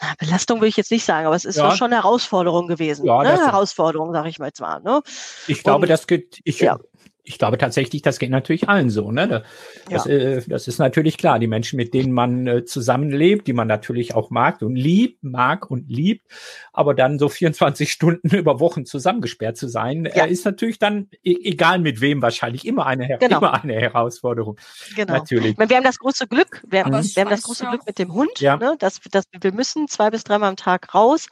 na, Belastung will ich jetzt nicht sagen, aber es ist Ja. schon eine Herausforderung gewesen. Ja, ne? Herausforderung, sage ich mal mal. Ne? Ich glaube, Und- das geht, ich, ja. Ich glaube tatsächlich, das geht natürlich allen so, ne? Da- Das, äh, das ist natürlich klar. Die Menschen, mit denen man äh, zusammenlebt, die man natürlich auch mag und liebt, mag und liebt, aber dann so 24 Stunden über Wochen zusammengesperrt zu sein, Ja. äh, ist natürlich dann, e egal mit wem wahrscheinlich, immer eine, Her Genau. immer eine Herausforderung. Genau. Natürlich. Wir haben das große Glück, wir, haben- Aber wir haben das große Glück mit dem Hund, Ja. ne, dass, dass wir müssen zwei bis dreimal am Tag raus.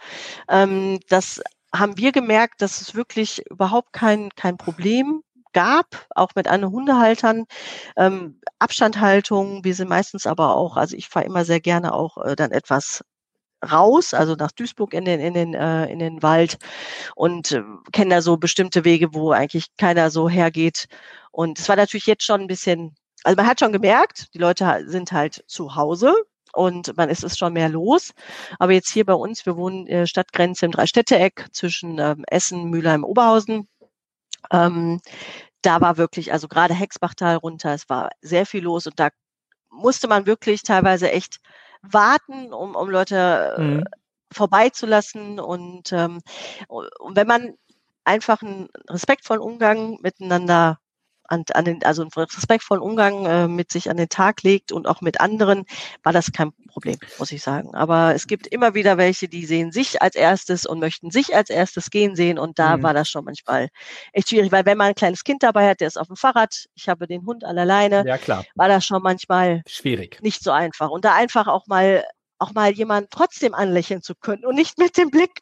Ähm, das haben wir gemerkt, dass es wirklich überhaupt kein, kein Problem gab, auch mit anderen Hundehaltern. Ähm, Abstandhaltung, wir sind meistens aber auch, also ich fahre immer sehr gerne auch äh, dann etwas raus, also nach Duisburg in den in den äh, in den Wald und äh, kenne da so bestimmte Wege, wo eigentlich keiner so hergeht. Und es war natürlich jetzt schon ein bisschen, also man hat schon gemerkt, die Leute sind halt zu Hause und man ist es schon mehr los. Aber jetzt hier bei uns, wir wohnen äh, Stadtgrenze im Dreistädteeck zwischen ähm, Essen, Mülheim, Oberhausen. Ähm, da war wirklich, also gerade Hexbachtal runter, es war sehr viel los und da musste man wirklich teilweise echt warten, um, um Leute äh, Mhm. vorbeizulassen. Und, ähm, und wenn man einfach einen respektvollen Umgang miteinander an, an den, also einen respektvollen Umgang äh, mit sich an den Tag legt und auch mit anderen, war das kein Problem, muss ich sagen. Aber es gibt immer wieder welche, die sehen sich als erstes und möchten sich als erstes gehen sehen. Und da mhm. war das schon manchmal echt schwierig, weil wenn man ein kleines Kind dabei hat, der ist auf dem Fahrrad, ich habe den Hund alleine, ja, klar. war das schon manchmal schwierig. Nicht so einfach. Und da einfach auch mal auch mal jemand trotzdem anlächeln zu können und nicht mit dem Blick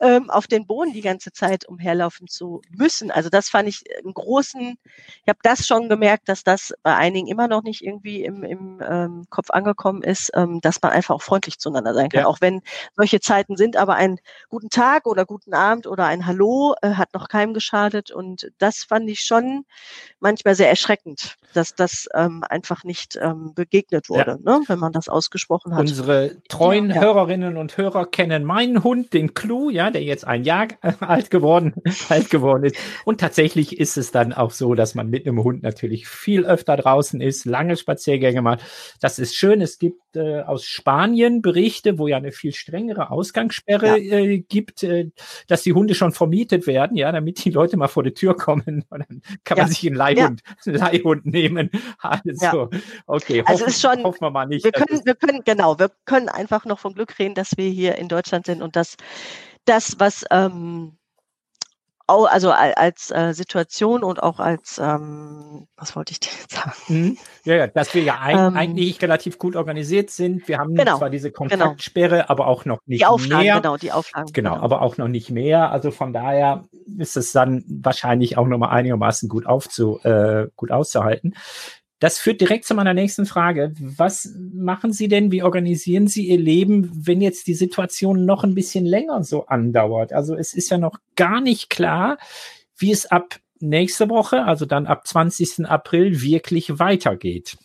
ähm, auf den Boden die ganze Zeit umherlaufen zu müssen. Also das fand ich einen großen, ich habe das schon gemerkt, dass das bei einigen immer noch nicht irgendwie im, im ähm, Kopf angekommen ist, ähm, dass man einfach auch freundlich zueinander sein kann. Ja. Auch wenn solche Zeiten sind, aber einen guten Tag oder guten Abend oder ein Hallo äh, hat noch keinem geschadet. Und das fand ich schon manchmal sehr erschreckend, dass das ähm, einfach nicht ähm, begegnet wurde, ja. ne, wenn man das ausgesprochen hat. Unsere treuen ja, ja. Hörerinnen und Hörer kennen meinen Hund, den Clou, ja, der jetzt ein Jahr alt geworden, alt geworden ist. Und tatsächlich ist es dann auch so, dass man mit einem Hund natürlich viel öfter draußen ist, lange Spaziergänge macht. Das ist schön. Es gibt äh, aus Spanien Berichte, wo ja eine viel strengere Ausgangssperre ja. äh, gibt, äh, dass die Hunde schon vermietet werden, ja, damit die Leute mal vor die Tür kommen. Und dann kann man sich einen Leihhund, einen Leihhund nehmen. Also, okay, also hoffen, ist schon, hoffen wir mal nicht. Wir können, wir können, genau, wir können können einfach noch von Glück reden, dass wir hier in Deutschland sind und dass das, was ähm, also als äh, Situation und auch als, ähm, was wollte ich dir jetzt sagen? Mhm. Ja, ja, dass wir ja ein, ähm, eigentlich relativ gut organisiert sind. Wir haben genau, zwar diese genau. Kontaktsperre, genau. aber auch noch nicht die Auflagen, mehr. Genau, die Auflagen. Genau, genau, aber auch noch nicht mehr. Also von daher ist es dann wahrscheinlich auch nochmal einigermaßen gut aufzu, äh, gut auszuhalten. Das führt direkt zu meiner nächsten Frage. Was machen Sie denn, wie organisieren Sie Ihr Leben, wenn jetzt die Situation noch ein bisschen länger so andauert? Also es ist ja noch gar nicht klar, wie es ab nächste Woche, also dann ab 20. April, wirklich weitergeht.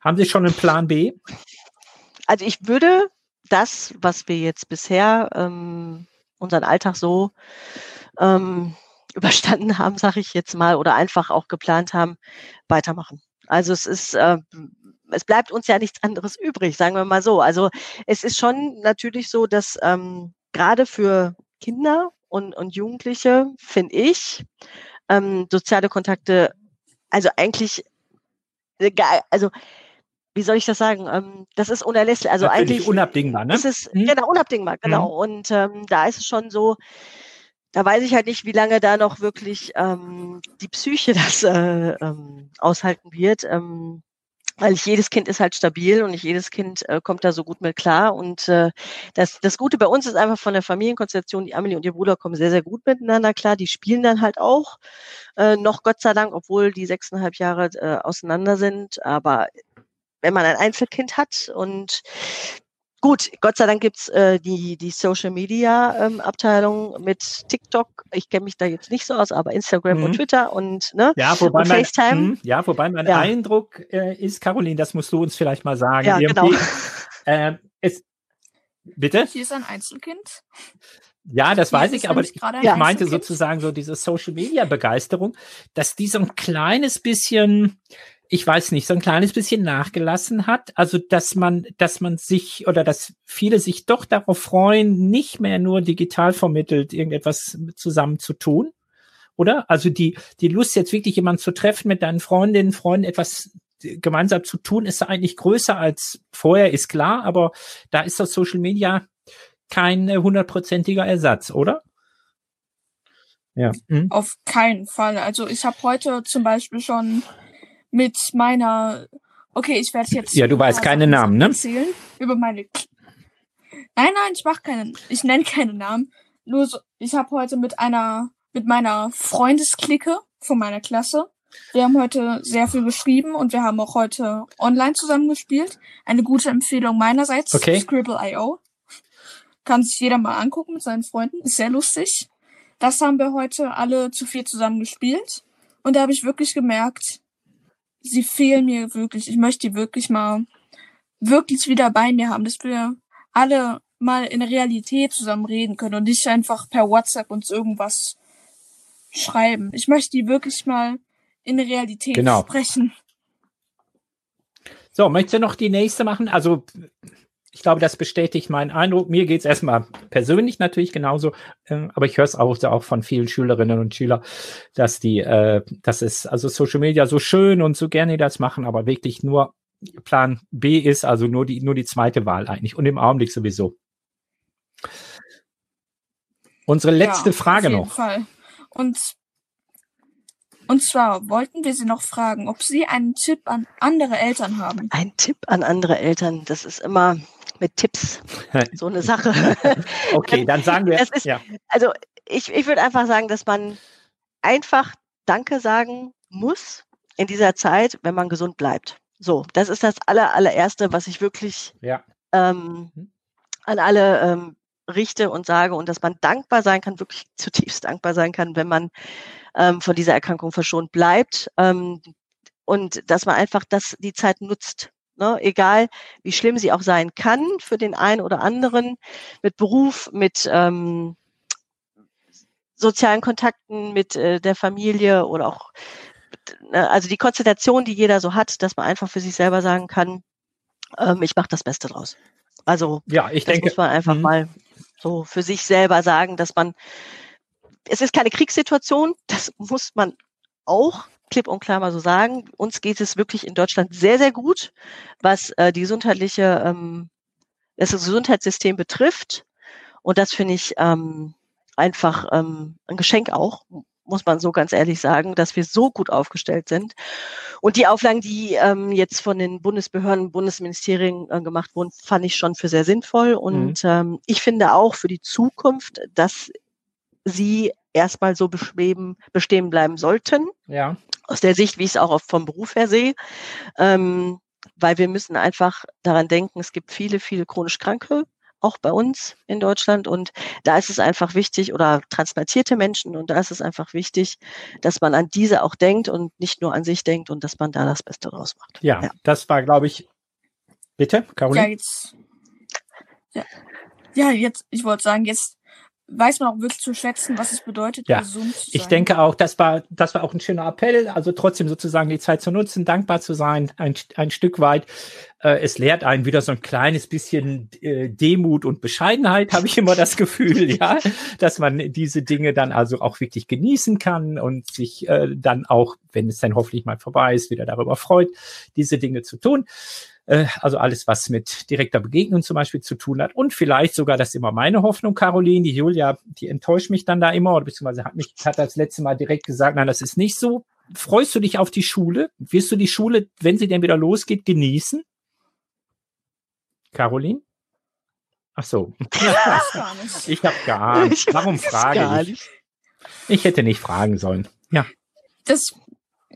Haben Sie schon einen Plan B? Also ich würde das, was wir jetzt bisher ähm, unseren Alltag so ähm, überstanden haben, sage ich jetzt mal, oder einfach auch geplant haben, weitermachen. Also es ist, äh, es bleibt uns ja nichts anderes übrig, sagen wir mal so. Also es ist schon natürlich so, dass ähm, gerade für Kinder und, und Jugendliche, finde ich, ähm, soziale Kontakte, also eigentlich, also wie soll ich das sagen? Ähm, das ist unerlässlich. Also Natürlich eigentlich unabdingbar, ne? Ist es, hm? Genau, unabdingbar, genau. Hm. Und ähm, da ist es schon so, da weiß ich halt nicht, wie lange da noch wirklich ähm, die Psyche das äh, ähm, aushalten wird. Ähm, weil nicht jedes Kind ist halt stabil und nicht jedes Kind äh, kommt da so gut mit klar. Und äh, das, das Gute bei uns ist einfach von der Familienkonstellation, die Amelie und ihr Bruder kommen sehr, sehr gut miteinander klar. Die spielen dann halt auch äh, noch, Gott sei Dank, obwohl die sechseinhalb Jahre äh, auseinander sind. Aber wenn man ein Einzelkind hat und Gut, Gott sei Dank gibt's äh, die, die Social Media ähm, Abteilung mit TikTok. Ich kenne mich da jetzt nicht so aus, aber Instagram mhm. und Twitter und, ne? ja, wobei und mein, FaceTime. Mh, ja, wobei mein ja. Eindruck äh, ist, Caroline, das musst du uns vielleicht mal sagen. Ja, genau. Äh, es, bitte? Hier ist ein Einzelkind. Ja, das Hier weiß ich, aber ich, ich meinte sozusagen so diese Social Media Begeisterung, dass die so ein kleines bisschen ich weiß nicht, so ein kleines bisschen nachgelassen hat. Also, dass man, dass man sich oder dass viele sich doch darauf freuen, nicht mehr nur digital vermittelt irgendetwas zusammen zu tun. Oder? Also die, die Lust, jetzt wirklich jemanden zu treffen, mit deinen Freundinnen, Freunden etwas gemeinsam zu tun, ist eigentlich größer als vorher, ist klar, aber da ist das Social Media kein hundertprozentiger Ersatz, oder? Ja. Mhm. Auf keinen Fall. Also ich habe heute zum Beispiel schon mit meiner. Okay, ich werde jetzt. Ja, du weißt keine Namen, ne? Erzählen über meine. Nein, nein, ich mach keinen. Ich nenne keine Namen. Nur so, ich habe heute mit einer, mit meiner Freundesklicke von meiner Klasse. Wir haben heute sehr viel geschrieben und wir haben auch heute online zusammen gespielt. Eine gute Empfehlung meinerseits. Okay. Scribble.io. Kann sich jeder mal angucken mit seinen Freunden. Ist sehr lustig. Das haben wir heute alle zu vier zusammen gespielt. Und da habe ich wirklich gemerkt, sie fehlen mir wirklich. Ich möchte die wirklich mal wirklich wieder bei mir haben, dass wir alle mal in der Realität zusammen reden können und nicht einfach per WhatsApp uns irgendwas schreiben. Ich möchte die wirklich mal in der Realität genau. sprechen. So, möchtest du noch die nächste machen? Also ich glaube, das bestätigt meinen Eindruck. Mir geht es erstmal persönlich natürlich genauso, äh, aber ich höre es auch, auch von vielen Schülerinnen und Schülern, dass die, äh, dass es also Social Media so schön und so gerne das machen, aber wirklich nur Plan B ist, also nur die, nur die zweite Wahl eigentlich und im Augenblick sowieso. Unsere letzte ja, Frage auf jeden noch. Fall. Und, und zwar wollten wir Sie noch fragen, ob Sie einen Tipp an andere Eltern haben. Ein Tipp an andere Eltern, das ist immer mit Tipps so eine Sache. okay, dann sagen wir. Ist, ja. Also ich, ich würde einfach sagen, dass man einfach Danke sagen muss in dieser Zeit, wenn man gesund bleibt. So, das ist das aller, allererste, was ich wirklich ja. ähm, Mhm. an alle ähm, richte und sage und dass man dankbar sein kann, wirklich zutiefst dankbar sein kann, wenn man ähm, von dieser Erkrankung verschont bleibt ähm, und dass man einfach das die Zeit nutzt. Ne? Egal, wie schlimm sie auch sein kann für den einen oder anderen, mit Beruf, mit ähm, sozialen Kontakten, mit äh, der Familie oder auch, ne, also die Konstellation, die jeder so hat, dass man einfach für sich selber sagen kann, ähm, ich mache das Beste draus. Also Ja, ich das denke. muss man einfach Mhm. mal so für sich selber sagen, dass man, es ist keine Kriegssituation, das muss man auch klipp und klar mal so sagen. Uns geht es wirklich in Deutschland sehr, sehr gut, was äh, die gesundheitliche, ähm, das Gesundheitssystem betrifft. Und das finde ich ähm, einfach ähm, ein Geschenk auch, muss man so ganz ehrlich sagen, dass wir so gut aufgestellt sind. Und die Auflagen, die ähm, jetzt von den Bundesbehörden, Bundesministerien äh, gemacht wurden, fand ich schon für sehr sinnvoll. Und ähm, ich finde auch für die Zukunft, dass sie erstmal so beschweben, bestehen bleiben sollten, Ja. aus der Sicht, wie ich es auch vom Beruf her sehe. Ähm, weil wir müssen einfach daran denken, es gibt viele, viele chronisch Kranke, auch bei uns in Deutschland. Und da ist es einfach wichtig, oder transplantierte Menschen, und da ist es einfach wichtig, dass man an diese auch denkt und nicht nur an sich denkt und dass man da das Beste draus macht. Ja, Ja. das war, glaube ich. Bitte, Ja, Caroline? jetzt. Ja, ja jetzt, ich wollte sagen, jetzt weiß man auch wirklich zu schätzen, was es bedeutet, Ja, gesund zu sein. Ich denke auch, das war, das war auch ein schöner Appell. Also trotzdem sozusagen die Zeit zu nutzen, dankbar zu sein, ein, ein Stück weit. Äh, es lehrt einen wieder so ein kleines bisschen äh, Demut und Bescheidenheit, habe ich immer das Gefühl, ja, dass man diese Dinge dann also auch wirklich genießen kann und sich äh, dann auch, wenn es dann hoffentlich mal vorbei ist, wieder darüber freut, diese Dinge zu tun. Äh, Also alles, was mit direkter Begegnung zum Beispiel zu tun hat. Und vielleicht sogar, das ist immer meine Hoffnung, Caroline, die Julia, die enttäuscht mich dann da immer, oder beziehungsweise hat mich, hat das letzte Mal direkt gesagt, nein, das ist nicht so. Freust du dich auf die Schule? Wirst du die Schule, wenn sie denn wieder losgeht, genießen? Caroline? Ach so. Ich habe gar. Ich Warum frage ich? Ich hätte nicht fragen sollen. Ja. Das,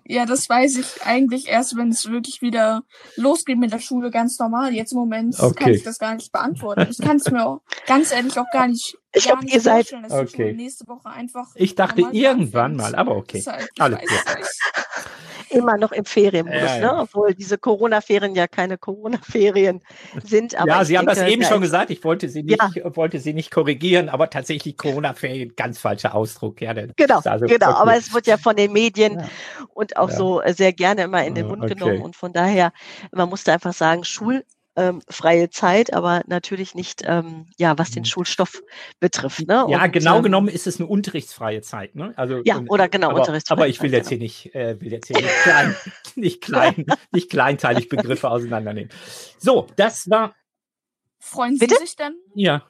ja, das weiß ich eigentlich erst, wenn es wirklich wieder losgeht mit der Schule ganz normal. Jetzt im Moment kann Okay. ich das gar nicht beantworten. Ich kann es mir auch, ganz ehrlich auch gar nicht, Ich gar glaub, nicht ihr seid- Okay. Nächste Woche einfach Ich dachte irgendwann mal, aber okay. Ich Alles nicht. Immer noch im Ferienmodus, Ja, ja. ne? obwohl diese Corona-Ferien ja keine Corona-Ferien sind. Aber ja, Sie haben das denke, eben da schon gesagt. Ich wollte Sie nicht, wollte Sie nicht korrigieren, aber tatsächlich Corona-Ferien, ganz falscher Ausdruck. Ja, Genau, also genau. Aber es wird ja von den Medien Ja. und auch Ja. so sehr gerne immer in den Mund okay. genommen. Und von daher, man musste einfach sagen, schulfreie Zeit, aber natürlich nicht, ähm, ja, was den Mhm. Schulstoff betrifft. Ne? Ja, und, genau ähm, genommen ist es eine unterrichtsfreie Zeit, ne? Also Ja, und- oder genau, aber, unterrichtsfreie Aber ich will Zeit, jetzt hier nicht, äh, will jetzt hier nicht klein, nicht klein, nicht kleinteilig Begriffe auseinandernehmen. So, das war Freuen Bitte? Sie sich denn? ja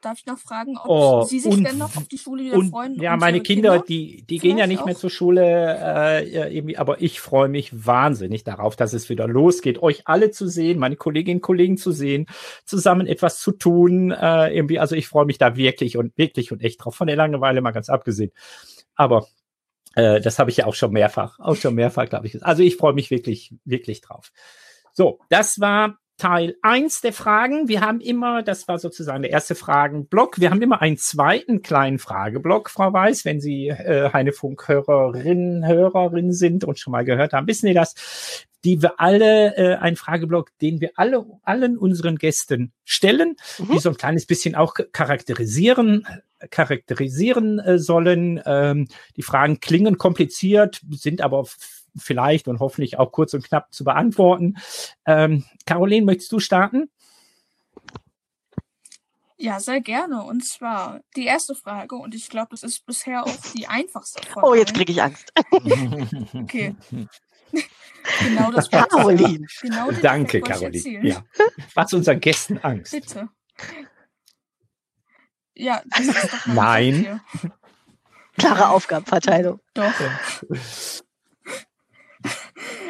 Darf ich noch fragen, ob Oh, Sie sich und- denn noch auf die Schule wieder und freuen? ja, meine Ihre Kinder, die die gehen ja nicht mehr auch? zur Schule, äh, irgendwie, aber ich freue mich wahnsinnig darauf, dass es wieder losgeht, euch alle zu sehen, meine Kolleginnen und Kollegen zu sehen, zusammen etwas zu tun, äh, irgendwie. Also ich freue mich da wirklich und wirklich und echt drauf. Von der Langeweile mal ganz abgesehen. Aber äh, das habe ich ja auch schon mehrfach, auch schon mehrfach, glaube ich. Also ich freue mich wirklich, wirklich drauf. So, das war Teil eins der Fragen. Wir haben immer, das war sozusagen der erste Fragenblock, wir haben immer einen zweiten kleinen Frageblock, Frau Weiß, wenn Sie äh, Heinefunk-Hörerinnen, Hörerin sind und schon mal gehört haben, wissen Sie das, die wir alle, äh, ein Frageblock, den wir alle, allen unseren Gästen stellen, Mhm. die so ein kleines bisschen auch charakterisieren, charakterisieren äh, sollen. Ähm, die Fragen klingen kompliziert, sind aber vielleicht und hoffentlich auch kurz und knapp zu beantworten. Ähm, Caroline, möchtest du starten? Ja, sehr gerne. Und zwar die erste Frage, und ich glaube, das ist bisher auch die einfachste Frage. Oh, jetzt kriege ich Angst. Okay. genau das Caroline. Genau Danke, Caroline. Ja. Was unseren Gästen Angst. Bitte. Ja, das ist doch Nein. Klare Aufgabenverteilung. Doch.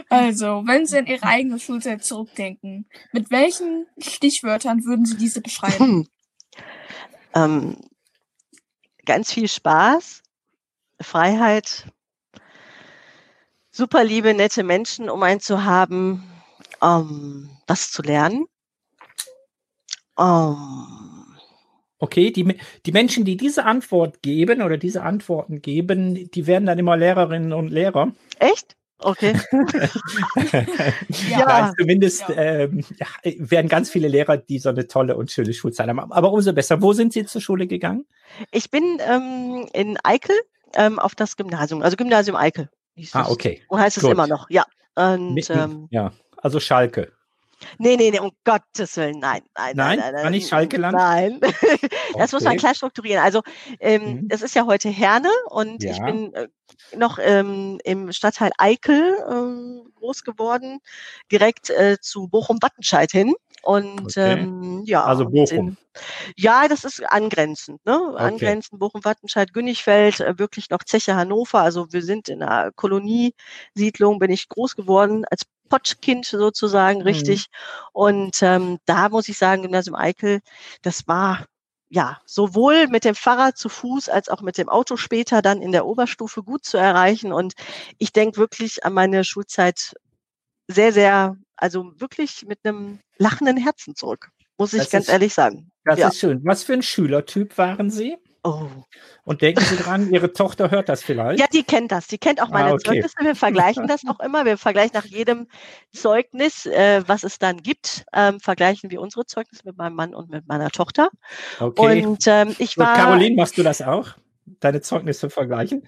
Also, wenn Sie an Ihre eigene Schulzeit zurückdenken, mit welchen Stichwörtern würden Sie diese beschreiben? ähm, ganz viel Spaß, Freiheit, super liebe, nette Menschen um einen zu haben, ähm, was zu lernen. Ähm, Okay, die, die Menschen, die diese Antwort geben oder diese Antworten geben, die werden dann immer Lehrerinnen und Lehrer. echt? Okay. Ja. Nein, zumindest Ja. Ähm, ja, werden ganz viele Lehrer, die so eine tolle und schöne Schulzeit haben. Aber umso besser. Wo sind Sie zur Schule gegangen? Ich bin ähm, in Eickel ähm, auf das Gymnasium, also Gymnasium Eickel. Ah, okay. Und heißt es immer noch, ja. Und Mitten, ähm, ja, also Schalke. Nee, nee, nee, um Gottes Willen, nein, nein, Nein? nein, nein. War nicht Schalkeland? Nein. Das muss man Okay. klar strukturieren. Also ähm, Mhm. es ist ja heute Herne und ich Ja. bin äh, noch ähm, im Stadtteil Eickel ähm, groß geworden, direkt äh, zu Bochum-Wattenscheid hin. Und Okay. ähm, ja, Also Bochum. in- ja, das ist angrenzend, ne? Angrenzend Bochum-Wattenscheid, Günnigfeld, äh, wirklich noch Zeche Hannover. Also wir sind in einer Koloniesiedlung, bin ich groß geworden als Pottkind sozusagen, Mhm. richtig. Und ähm, da muss ich sagen, Gymnasium Eickel, das war ja sowohl mit dem Fahrrad zu Fuß als auch mit dem Auto später dann in der Oberstufe gut zu erreichen. Und ich denke wirklich an meine Schulzeit sehr, sehr, also wirklich mit einem lachenden Herzen zurück, muss ich Das ganz ist- ehrlich sagen. Das Ja. ist schön. Was für ein Schülertyp waren Sie? Oh. Und denken Sie dran, Ihre Tochter hört das vielleicht? Ja, die kennt das. Die kennt auch Ah, meine okay. Zeugnisse. Wir vergleichen das auch immer. Wir vergleichen nach jedem Zeugnis, äh, was es dann gibt, ähm, vergleichen wir unsere Zeugnisse mit meinem Mann und mit meiner Tochter. Okay. Und ähm, ich Und war. Caroline, machst du das auch? Deine Zeugnisse vergleichen?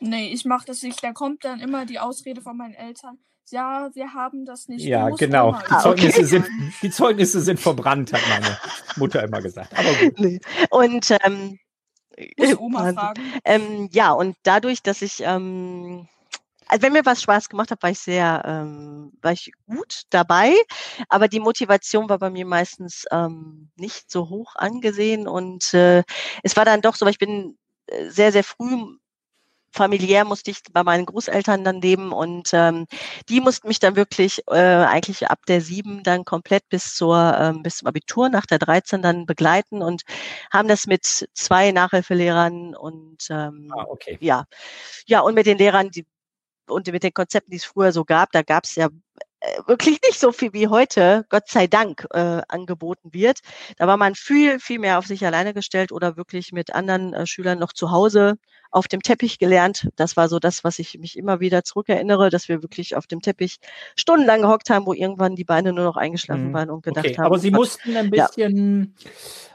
Nee, ich mache das nicht. Da kommt dann immer die Ausrede von meinen Eltern. Ja, wir haben das nicht. Du Ja, musst genau. Die Ah, okay. Zeugnisse, sind, die Zeugnisse sind verbrannt, hat meine Mutter immer gesagt. Aber gut. Nee. Und ähm, Muss Oma fragen. Ähm, ja, und dadurch, dass ich, ähm, also wenn mir was Spaß gemacht hat, war ich sehr, ähm, war ich gut dabei. Aber die Motivation war bei mir meistens ähm, nicht so hoch angesehen. Und äh, es war dann doch so, weil ich bin äh, sehr, sehr früh familiär musste ich bei meinen Großeltern dann leben und ähm, die mussten mich dann wirklich äh, eigentlich ab der sieben dann komplett bis zur ähm, bis zum Abitur nach der 13 dann begleiten und haben das mit zwei Nachhilfelehrern und ähm, Ah, okay. ja, ja, und mit den Lehrern, die und mit den Konzepten, die es früher so gab, da gab es ja wirklich nicht so viel wie heute, Gott sei Dank, äh, angeboten wird. Da war man viel, viel mehr auf sich alleine gestellt oder wirklich mit anderen äh, Schülern noch zu Hause auf dem Teppich gelernt. Das war so das, was ich mich immer wieder zurückerinnere, dass wir wirklich auf dem Teppich stundenlang gehockt haben, wo irgendwann die Beine nur noch eingeschlafen Mhm. waren und gedacht okay. haben. Aber Sie Gott, mussten ein Ja. bisschen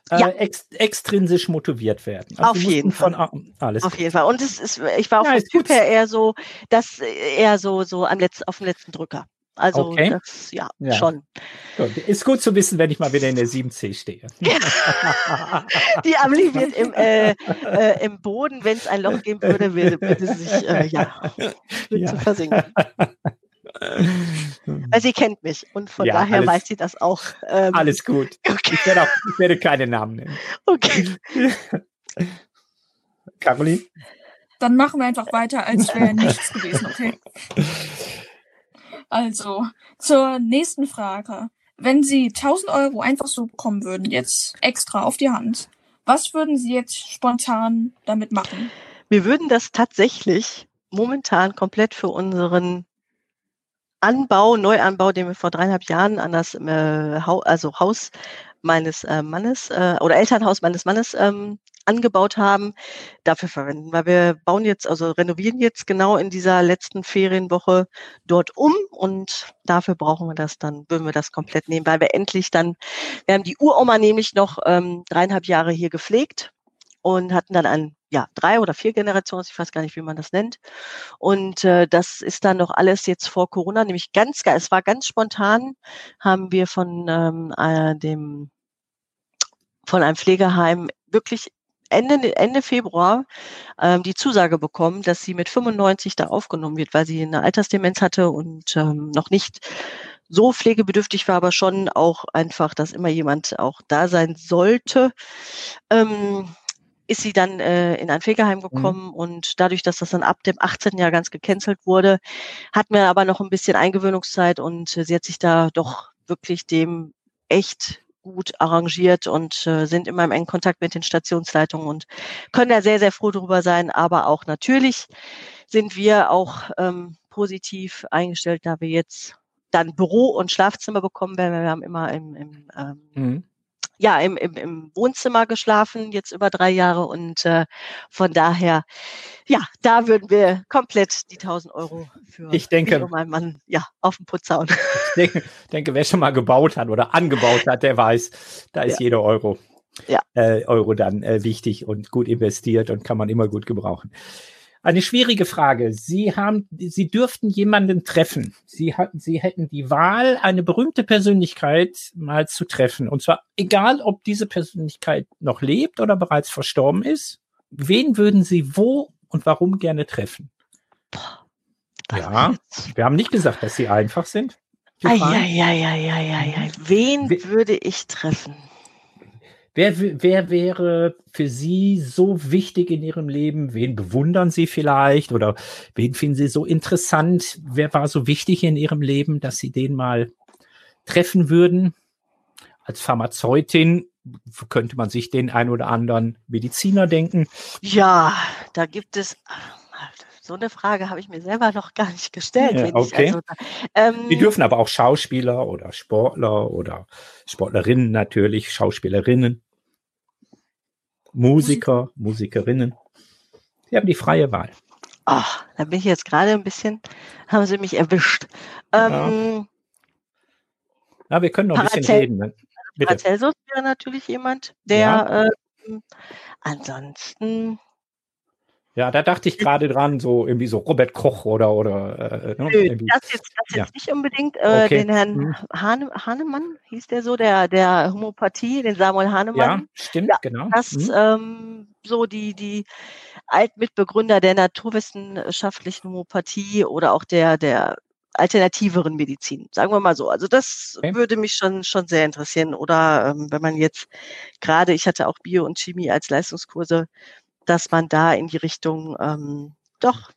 äh, Ja. ex extrinsisch motiviert werden. Auf Sie mussten jeden von ah, alles. Auf jeden Fall. Und es ist, ich war auch Ja, vom Typ gut. her eher so, das äh, eher so, so am letzten, auf dem letzten Drücker. Also Okay. das, ja, Ja. schon. Gut. Ist gut zu wissen, wenn ich mal wieder in der 7C stehe. Die Amelie wird im, äh, äh, im Boden, wenn es ein Loch geben würde, würde, würde sie sich, äh, ja, würde Ja. versinken. Weil sie kennt mich und von Ja, daher alles- weiß sie das auch. Ähm, Alles gut. Okay. Ich werde, auch, ich werde keine Namen nennen. okay. Caroline? Dann machen wir einfach weiter, als wäre nichts gewesen, okay? Also, zur nächsten Frage. Wenn Sie 1000 Euro einfach so bekommen würden, jetzt extra auf die Hand, was würden Sie jetzt spontan damit machen? Wir würden das tatsächlich momentan komplett für unseren Anbau, Neuanbau, den wir vor dreieinhalb Jahren an das äh, Hau also Haus meines äh, Mannes äh, oder Elternhaus meines Mannes ähm, angebaut haben, dafür verwenden. Weil wir bauen jetzt, also renovieren jetzt genau in dieser letzten Ferienwoche dort um und dafür brauchen wir das dann, würden wir das komplett nehmen, weil wir endlich dann, wir haben die Uroma nämlich noch ähm, dreieinhalb Jahre hier gepflegt und hatten dann ein, ja, drei oder vier Generationen, ich weiß gar nicht, wie man das nennt. Und äh, das ist dann noch alles jetzt vor Corona, nämlich ganz. Es war ganz spontan, haben wir von ähm, äh, dem von einem Pflegeheim wirklich Ende, Ende Februar ähm, die Zusage bekommen, dass sie mit 95 da aufgenommen wird, weil sie eine Altersdemenz hatte und ähm, noch nicht so pflegebedürftig war, aber schon auch einfach, dass immer jemand auch da sein sollte. Ähm, ist sie dann äh, in ein Pflegeheim mhm. gekommen mhm. und dadurch, dass das dann ab dem 18. Jahr ganz gecancelt wurde, hat mir aber noch ein bisschen Eingewöhnungszeit und äh, sie hat sich da doch wirklich dem echt gut arrangiert und äh, sind immer im engen Kontakt mit den Stationsleitungen und können da sehr, sehr froh drüber sein. Aber auch natürlich sind wir auch ähm, positiv eingestellt, da wir jetzt dann Büro und Schlafzimmer bekommen werden. Wir haben immer im, im ähm, mhm ja im, im, im Wohnzimmer geschlafen, jetzt über drei Jahre. Und äh, von daher, ja, da würden wir komplett die 1000 Euro für ich denke, meinen Mann ja, auf den Putz hauen. Ich denke, denke, wer schon mal gebaut hat oder angebaut hat, der weiß, da ist ja. jeder Euro. Ja. Äh, Euro dann äh, wichtig und gut investiert und kann man immer gut gebrauchen. Eine schwierige Frage. Sie haben, Sie dürften jemanden treffen. Sie hatten, Sie hätten die Wahl, eine berühmte Persönlichkeit mal zu treffen. Und zwar egal, ob diese Persönlichkeit noch lebt oder bereits verstorben ist. Wen würden Sie wo und warum gerne treffen? Ja, wir haben nicht gesagt, dass Sie einfach sind. Ja, ja, ja, ja, ja, ja. Wen We würde ich treffen? Wer, wer wäre für Sie so wichtig in Ihrem Leben? Wen bewundern Sie vielleicht? Oder wen finden Sie so interessant? Wer war so wichtig in Ihrem Leben, dass Sie den mal treffen würden? Als Pharmazeutin könnte man sich den ein oder anderen Mediziner denken. Ja, da gibt es so eine Frage habe ich mir selber noch gar nicht gestellt. Ja, okay. Also, ähm, Die dürfen aber auch Schauspieler oder Sportler oder Sportlerinnen natürlich, Schauspielerinnen, Musiker, Musikerinnen. Sie haben die freie Wahl. Ach, da bin ich jetzt gerade ein bisschen, haben Sie mich erwischt. Ähm, ja. ja wir können noch ein bisschen reden. Ne? Paracelsus wäre natürlich jemand, der ja. äh, ansonsten ja, da dachte ich gerade dran, so irgendwie so Robert Koch oder oder. Äh, ne, das jetzt, das ja. jetzt nicht unbedingt. Äh, okay. Den Herrn hm. Hahne, Hahnemann hieß der so, der der Homöopathie, den Samuel Hahnemann. Ja, stimmt, ja, genau. Das hm. ähm, so die die Altmitbegründer der naturwissenschaftlichen Homöopathie oder auch der der alternativeren Medizin, sagen wir mal so. Also das okay. würde mich schon schon sehr interessieren. Oder ähm, wenn man jetzt gerade, ich hatte auch Bio und Chemie als Leistungskurse dass man da in die Richtung, ähm, doch,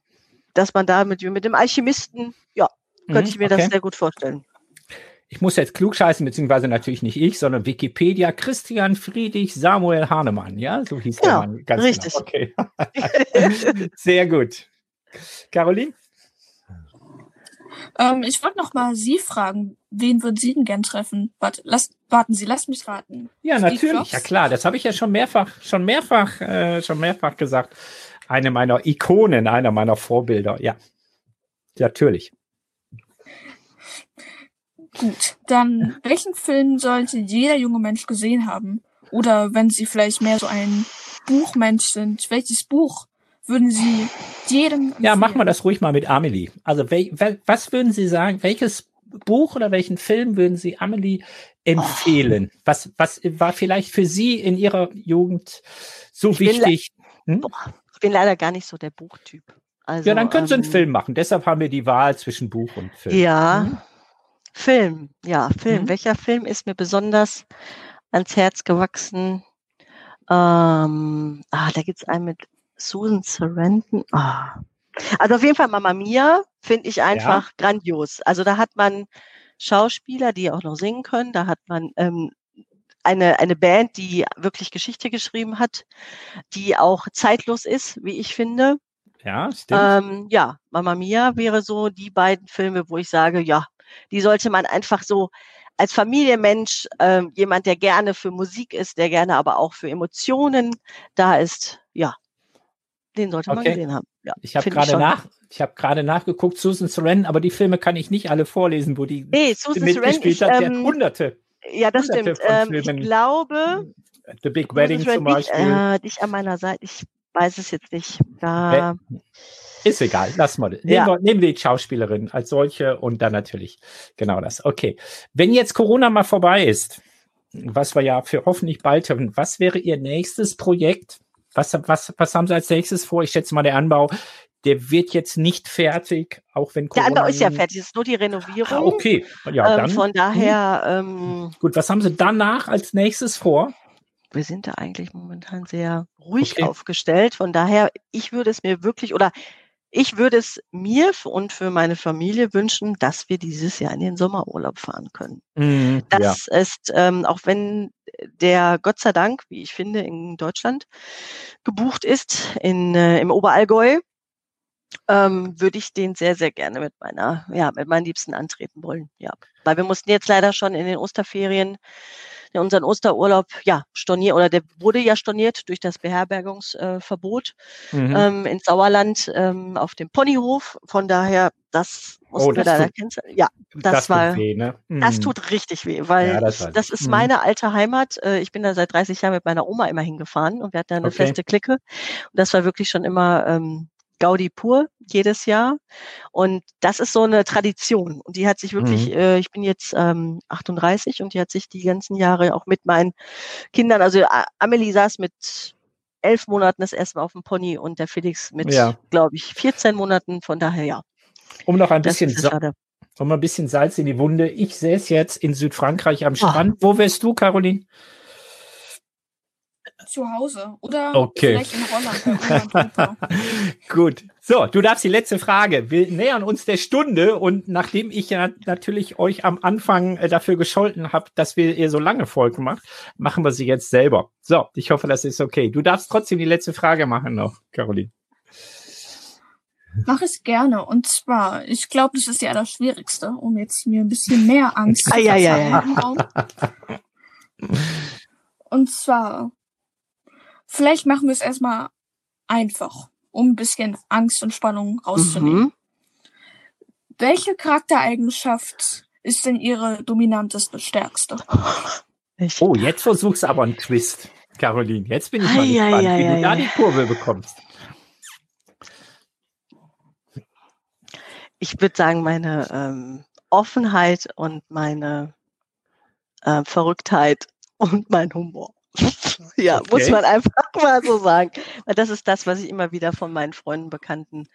dass man da mit, mit dem Alchemisten, ja, könnte mhm, ich mir okay. das sehr gut vorstellen. Ich muss jetzt klug scheißen, beziehungsweise natürlich nicht ich, sondern Wikipedia, Christian Friedrich Samuel Hahnemann, ja, so hieß genau, der Mann. Ganz richtig. Genau. Okay. sehr gut. Caroline? Ähm, ich wollte noch mal Sie fragen, wen würden Sie denn gern treffen? Warte, lass, warten Sie, lass mich raten. Ja, Steve natürlich, Jobs? ja klar, das habe ich ja schon mehrfach, schon mehrfach, äh, schon mehrfach gesagt. Eine meiner Ikonen, einer meiner Vorbilder, ja. Natürlich. Gut, dann welchen Film sollte jeder junge Mensch gesehen haben? Oder wenn Sie vielleicht mehr so ein Buchmensch sind, welches Buch würden Sie jedem. Empfehlen? Ja, machen wir das ruhig mal mit Amelie. Also, was würden Sie sagen? Welches Buch oder welchen Film würden Sie Amelie empfehlen? Oh. Was, was war vielleicht für Sie in Ihrer Jugend so ich wichtig? Bin hm? Ich bin leider gar nicht so der Buchtyp. Also, ja, dann können Sie einen ähm, Film machen. Deshalb haben wir die Wahl zwischen Buch und Film. Ja, hm? Film. Ja, Film. Hm? Welcher Film ist mir besonders ans Herz gewachsen? Ähm, ah, da gibt es einen mit Susan Sarandon. Oh. Also auf jeden Fall Mama Mia finde ich einfach ja. grandios. Also da hat man Schauspieler, die auch noch singen können. Da hat man ähm, eine, eine Band, die wirklich Geschichte geschrieben hat, die auch zeitlos ist, wie ich finde. Ja, stimmt. Ähm, ja, Mama Mia wäre so die beiden Filme, wo ich sage, ja, die sollte man einfach so als Familienmensch, äh, jemand, der gerne für Musik ist, der gerne aber auch für Emotionen da ist, ja, den sollte okay. man gesehen haben. Ja, ich habe gerade nach, ich habe gerade nachgeguckt, Susan Sarandon, aber die Filme kann ich nicht alle vorlesen, wo die nee, Susan mitgespielt Sarandon, hat. Die ähm, hunderte. Ja, das hunderte stimmt. Ähm, ich glaube, The Big Wedding Susan zum Beispiel. Äh, dich an meiner Seite. Ich weiß es jetzt nicht. Da, ist egal, lass mal. Nehmen, ja. wir, nehmen wir die Schauspielerin als solche und dann natürlich genau das. Okay. Wenn jetzt Corona mal vorbei ist, was wir ja für hoffentlich bald haben. Was wäre Ihr nächstes Projekt? Was, was, was haben Sie als nächstes vor? Ich schätze mal, der Anbau, der wird jetzt nicht fertig, auch wenn Corona Der Anbau ist ja fertig, es ist nur die Renovierung. Ah, okay, ja, ähm, dann. Von daher. Ähm, Gut, was haben Sie danach als nächstes vor? Wir sind da eigentlich momentan sehr ruhig okay. aufgestellt. Von daher, ich würde es mir wirklich oder ich würde es mir und für meine Familie wünschen, dass wir dieses Jahr in den Sommerurlaub fahren können. Mm, das ja. ist, ähm, auch wenn der Gott sei Dank, wie ich finde, in Deutschland gebucht ist, in, äh, im Oberallgäu, ähm, würde ich den sehr, sehr gerne mit meiner, ja, mit meinen Liebsten antreten wollen. Ja, weil wir mussten jetzt leider schon in den Osterferien der unseren Osterurlaub ja storniert oder der wurde ja storniert durch das Beherbergungsverbot mhm. ähm, ins Sauerland ähm, auf dem Ponyhof. Von daher, das mussten oh, wir da erkennen. Ja, das, das war, weh, ne? mhm. das tut richtig weh, weil ja, das, das, ist mhm. meine alte Heimat. Äh, ich bin da seit 30 Jahren mit meiner Oma immer hingefahren und wir hatten da eine okay. feste Clique. Und das war wirklich schon immer ähm, Gaudi pur jedes Jahr. Und das ist so eine Tradition. Und die hat sich wirklich, mhm. äh, ich bin jetzt ähm, 38 und die hat sich die ganzen Jahre auch mit meinen Kindern, also Amelie saß mit elf Monaten das erste Mal auf dem Pony und der Felix mit, ja. glaube ich, 14 Monaten. Von daher ja. Um noch ein bisschen um ein bisschen Salz in die Wunde. Ich sehe es jetzt in Südfrankreich am ah. Strand. Oh. Wo wärst du, Caroline? Zu Hause oder okay. vielleicht in Holland. Gut. So, du darfst die letzte Frage. Wir nähern uns der Stunde und nachdem ich ja natürlich euch am Anfang äh, dafür gescholten habe, dass wir ihr so lange Folgen macht, machen wir sie jetzt selber. So, ich hoffe, das ist okay. Du darfst trotzdem die letzte Frage machen noch, Caroline. Mach es gerne. Und zwar, ich glaube, das ist ja das Schwierigste, um jetzt mir ein bisschen mehr Angst zu ja. Und zwar, Vielleicht machen wir es erstmal einfach, um ein bisschen Angst und Spannung rauszunehmen. Mhm. Welche Charaktereigenschaft ist denn Ihre dominanteste, stärkste? Oh, jetzt versuchst du aber einen Twist, Caroline. Jetzt bin ich mal gespannt, ja, wie du da die Kurve bekommst. Ich würde sagen, meine ähm, Offenheit und meine äh, Verrücktheit und mein Humor. ja, okay. muss man einfach mal so sagen. Weil das ist das, was ich immer wieder von meinen Freunden, Bekannten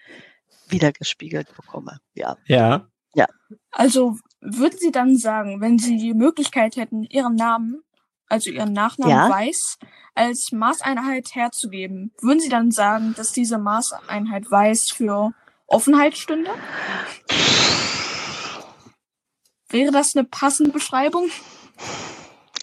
wiedergespiegelt bekomme. Ja. Ja. Ja. Also würden Sie dann sagen, wenn Sie die Möglichkeit hätten, Ihren Namen, also Ihren Nachnamen ja. Weiß, als Maßeinheit herzugeben, würden Sie dann sagen, dass diese Maßeinheit Weiß für Offenheit stünde? Wäre das eine passende Beschreibung?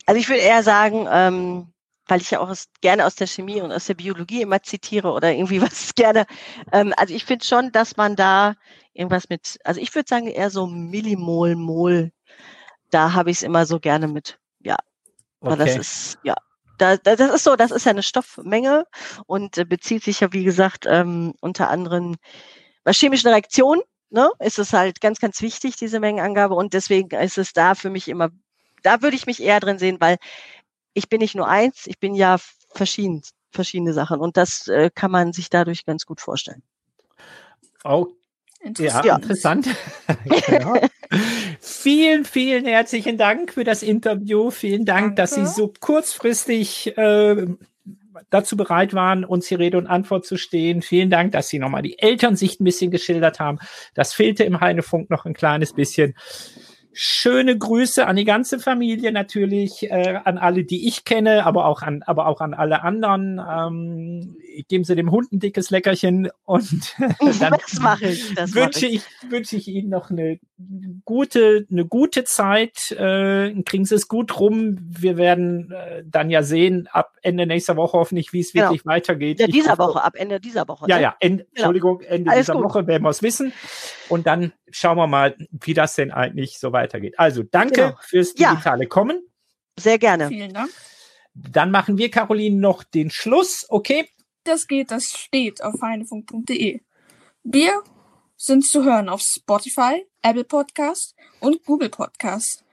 Also ich würde eher sagen, ähm, weil ich ja auch gerne aus der Chemie und aus der Biologie immer zitiere oder irgendwie was gerne. Ähm, also ich finde schon, dass man da irgendwas mit, also ich würde sagen eher so Millimol, Mol, da habe ich es immer so gerne mit, ja. Okay. Weil das ist, ja, da, das ist so, das ist ja eine Stoffmenge und äh, bezieht sich ja, wie gesagt, ähm, unter anderem bei chemischen Reaktionen, ne, ist es halt ganz, ganz wichtig, diese Mengenangabe und deswegen ist es da für mich immer da würde ich mich eher drin sehen, weil ich bin nicht nur eins, ich bin ja verschieden, verschiedene Sachen und das äh, kann man sich dadurch ganz gut vorstellen. Oh, Interessant. Ja, interessant. genau. vielen, vielen herzlichen Dank für das Interview. Vielen Dank, Danke. dass Sie so kurzfristig äh, dazu bereit waren, uns hier Rede und Antwort zu stehen. Vielen Dank, dass Sie nochmal die Elternsicht ein bisschen geschildert haben. Das fehlte im Heinefunk noch ein kleines bisschen. Schöne Grüße an die ganze Familie natürlich, äh, an alle, die ich kenne, aber auch an, aber auch an alle anderen. Ähm, geben Sie dem Hund ein dickes Leckerchen und dann das mache ich, das wünsche ich. ich wünsche ich Ihnen noch eine gute eine gute Zeit. Äh, kriegen Sie es gut rum. Wir werden äh, dann ja sehen ab Ende nächster Woche hoffentlich, wie es genau. wirklich weitergeht. Ja, dieser hoffe, Woche ab Ende dieser Woche. Ja, ne? ja. End, genau. Entschuldigung, Ende Alles dieser gut. Woche werden wir es wissen und dann schauen wir mal, wie das denn eigentlich so weitergeht. Also danke genau. fürs digitale ja. Kommen. Sehr gerne. Vielen Dank. Dann machen wir, Caroline, noch den Schluss. Okay. Das geht, das steht auf heinefunk.de. Wir sind zu hören auf Spotify, Apple Podcast und Google Podcast.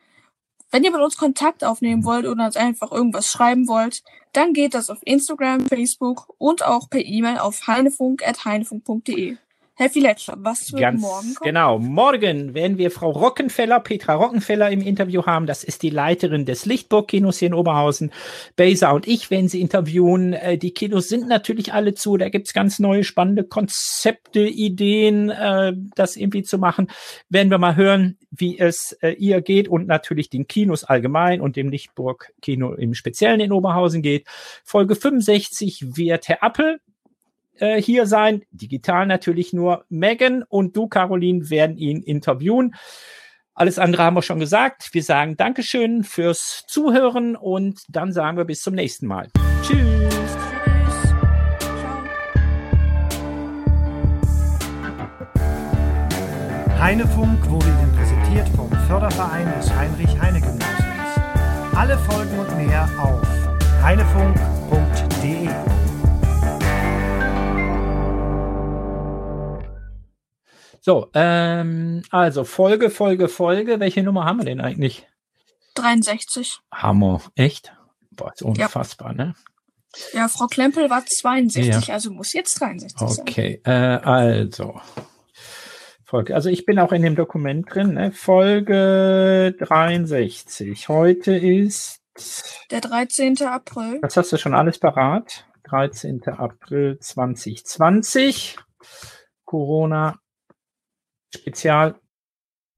Wenn ihr mit uns Kontakt aufnehmen wollt oder uns einfach irgendwas schreiben wollt, dann geht das auf Instagram, Facebook und auch per E-Mail auf heinefunk.heinefunk.de. Herr Filetcher, was wird Ganz morgen kommen? genau. Morgen werden wir Frau Rockenfeller, Petra Rockenfeller im Interview haben. Das ist die Leiterin des Lichtburg-Kinos hier in Oberhausen. Beza und ich werden sie interviewen. Äh, Die Kinos sind natürlich alle zu. Da gibt's ganz neue, spannende Konzepte, Ideen, äh, das irgendwie zu machen. Werden wir mal hören, wie es äh, ihr geht und natürlich den Kinos allgemein und dem Lichtburg-Kino im Speziellen in Oberhausen geht. Folge 65 wird Herr Appel äh, hier sein. Digital natürlich nur. Megan und du, Caroline, werden ihn interviewen. Alles andere haben wir schon gesagt. Wir sagen Dankeschön fürs Zuhören und dann sagen wir bis zum nächsten Mal. Tschüss. Tschüss. Ciao. Heinefunk wurde Ihnen präsentiert vom Förderverein des Heinrich-Heine-Gymnasiums. Alle Folgen und mehr auf heinefunk.de. So, ähm, also Folge, Folge, Folge. Welche Nummer haben wir denn eigentlich? 63. Hammer. Echt? Boah, ist unfassbar, ne? Ja, Frau Klempel war 62, also muss jetzt 63 sein. Okay, äh, also. Folge. Also ich bin auch in dem Dokument drin, ne? Folge 63. Heute ist, Der 13. April. das hast du schon alles parat. 13. April 2020. Corona Spezial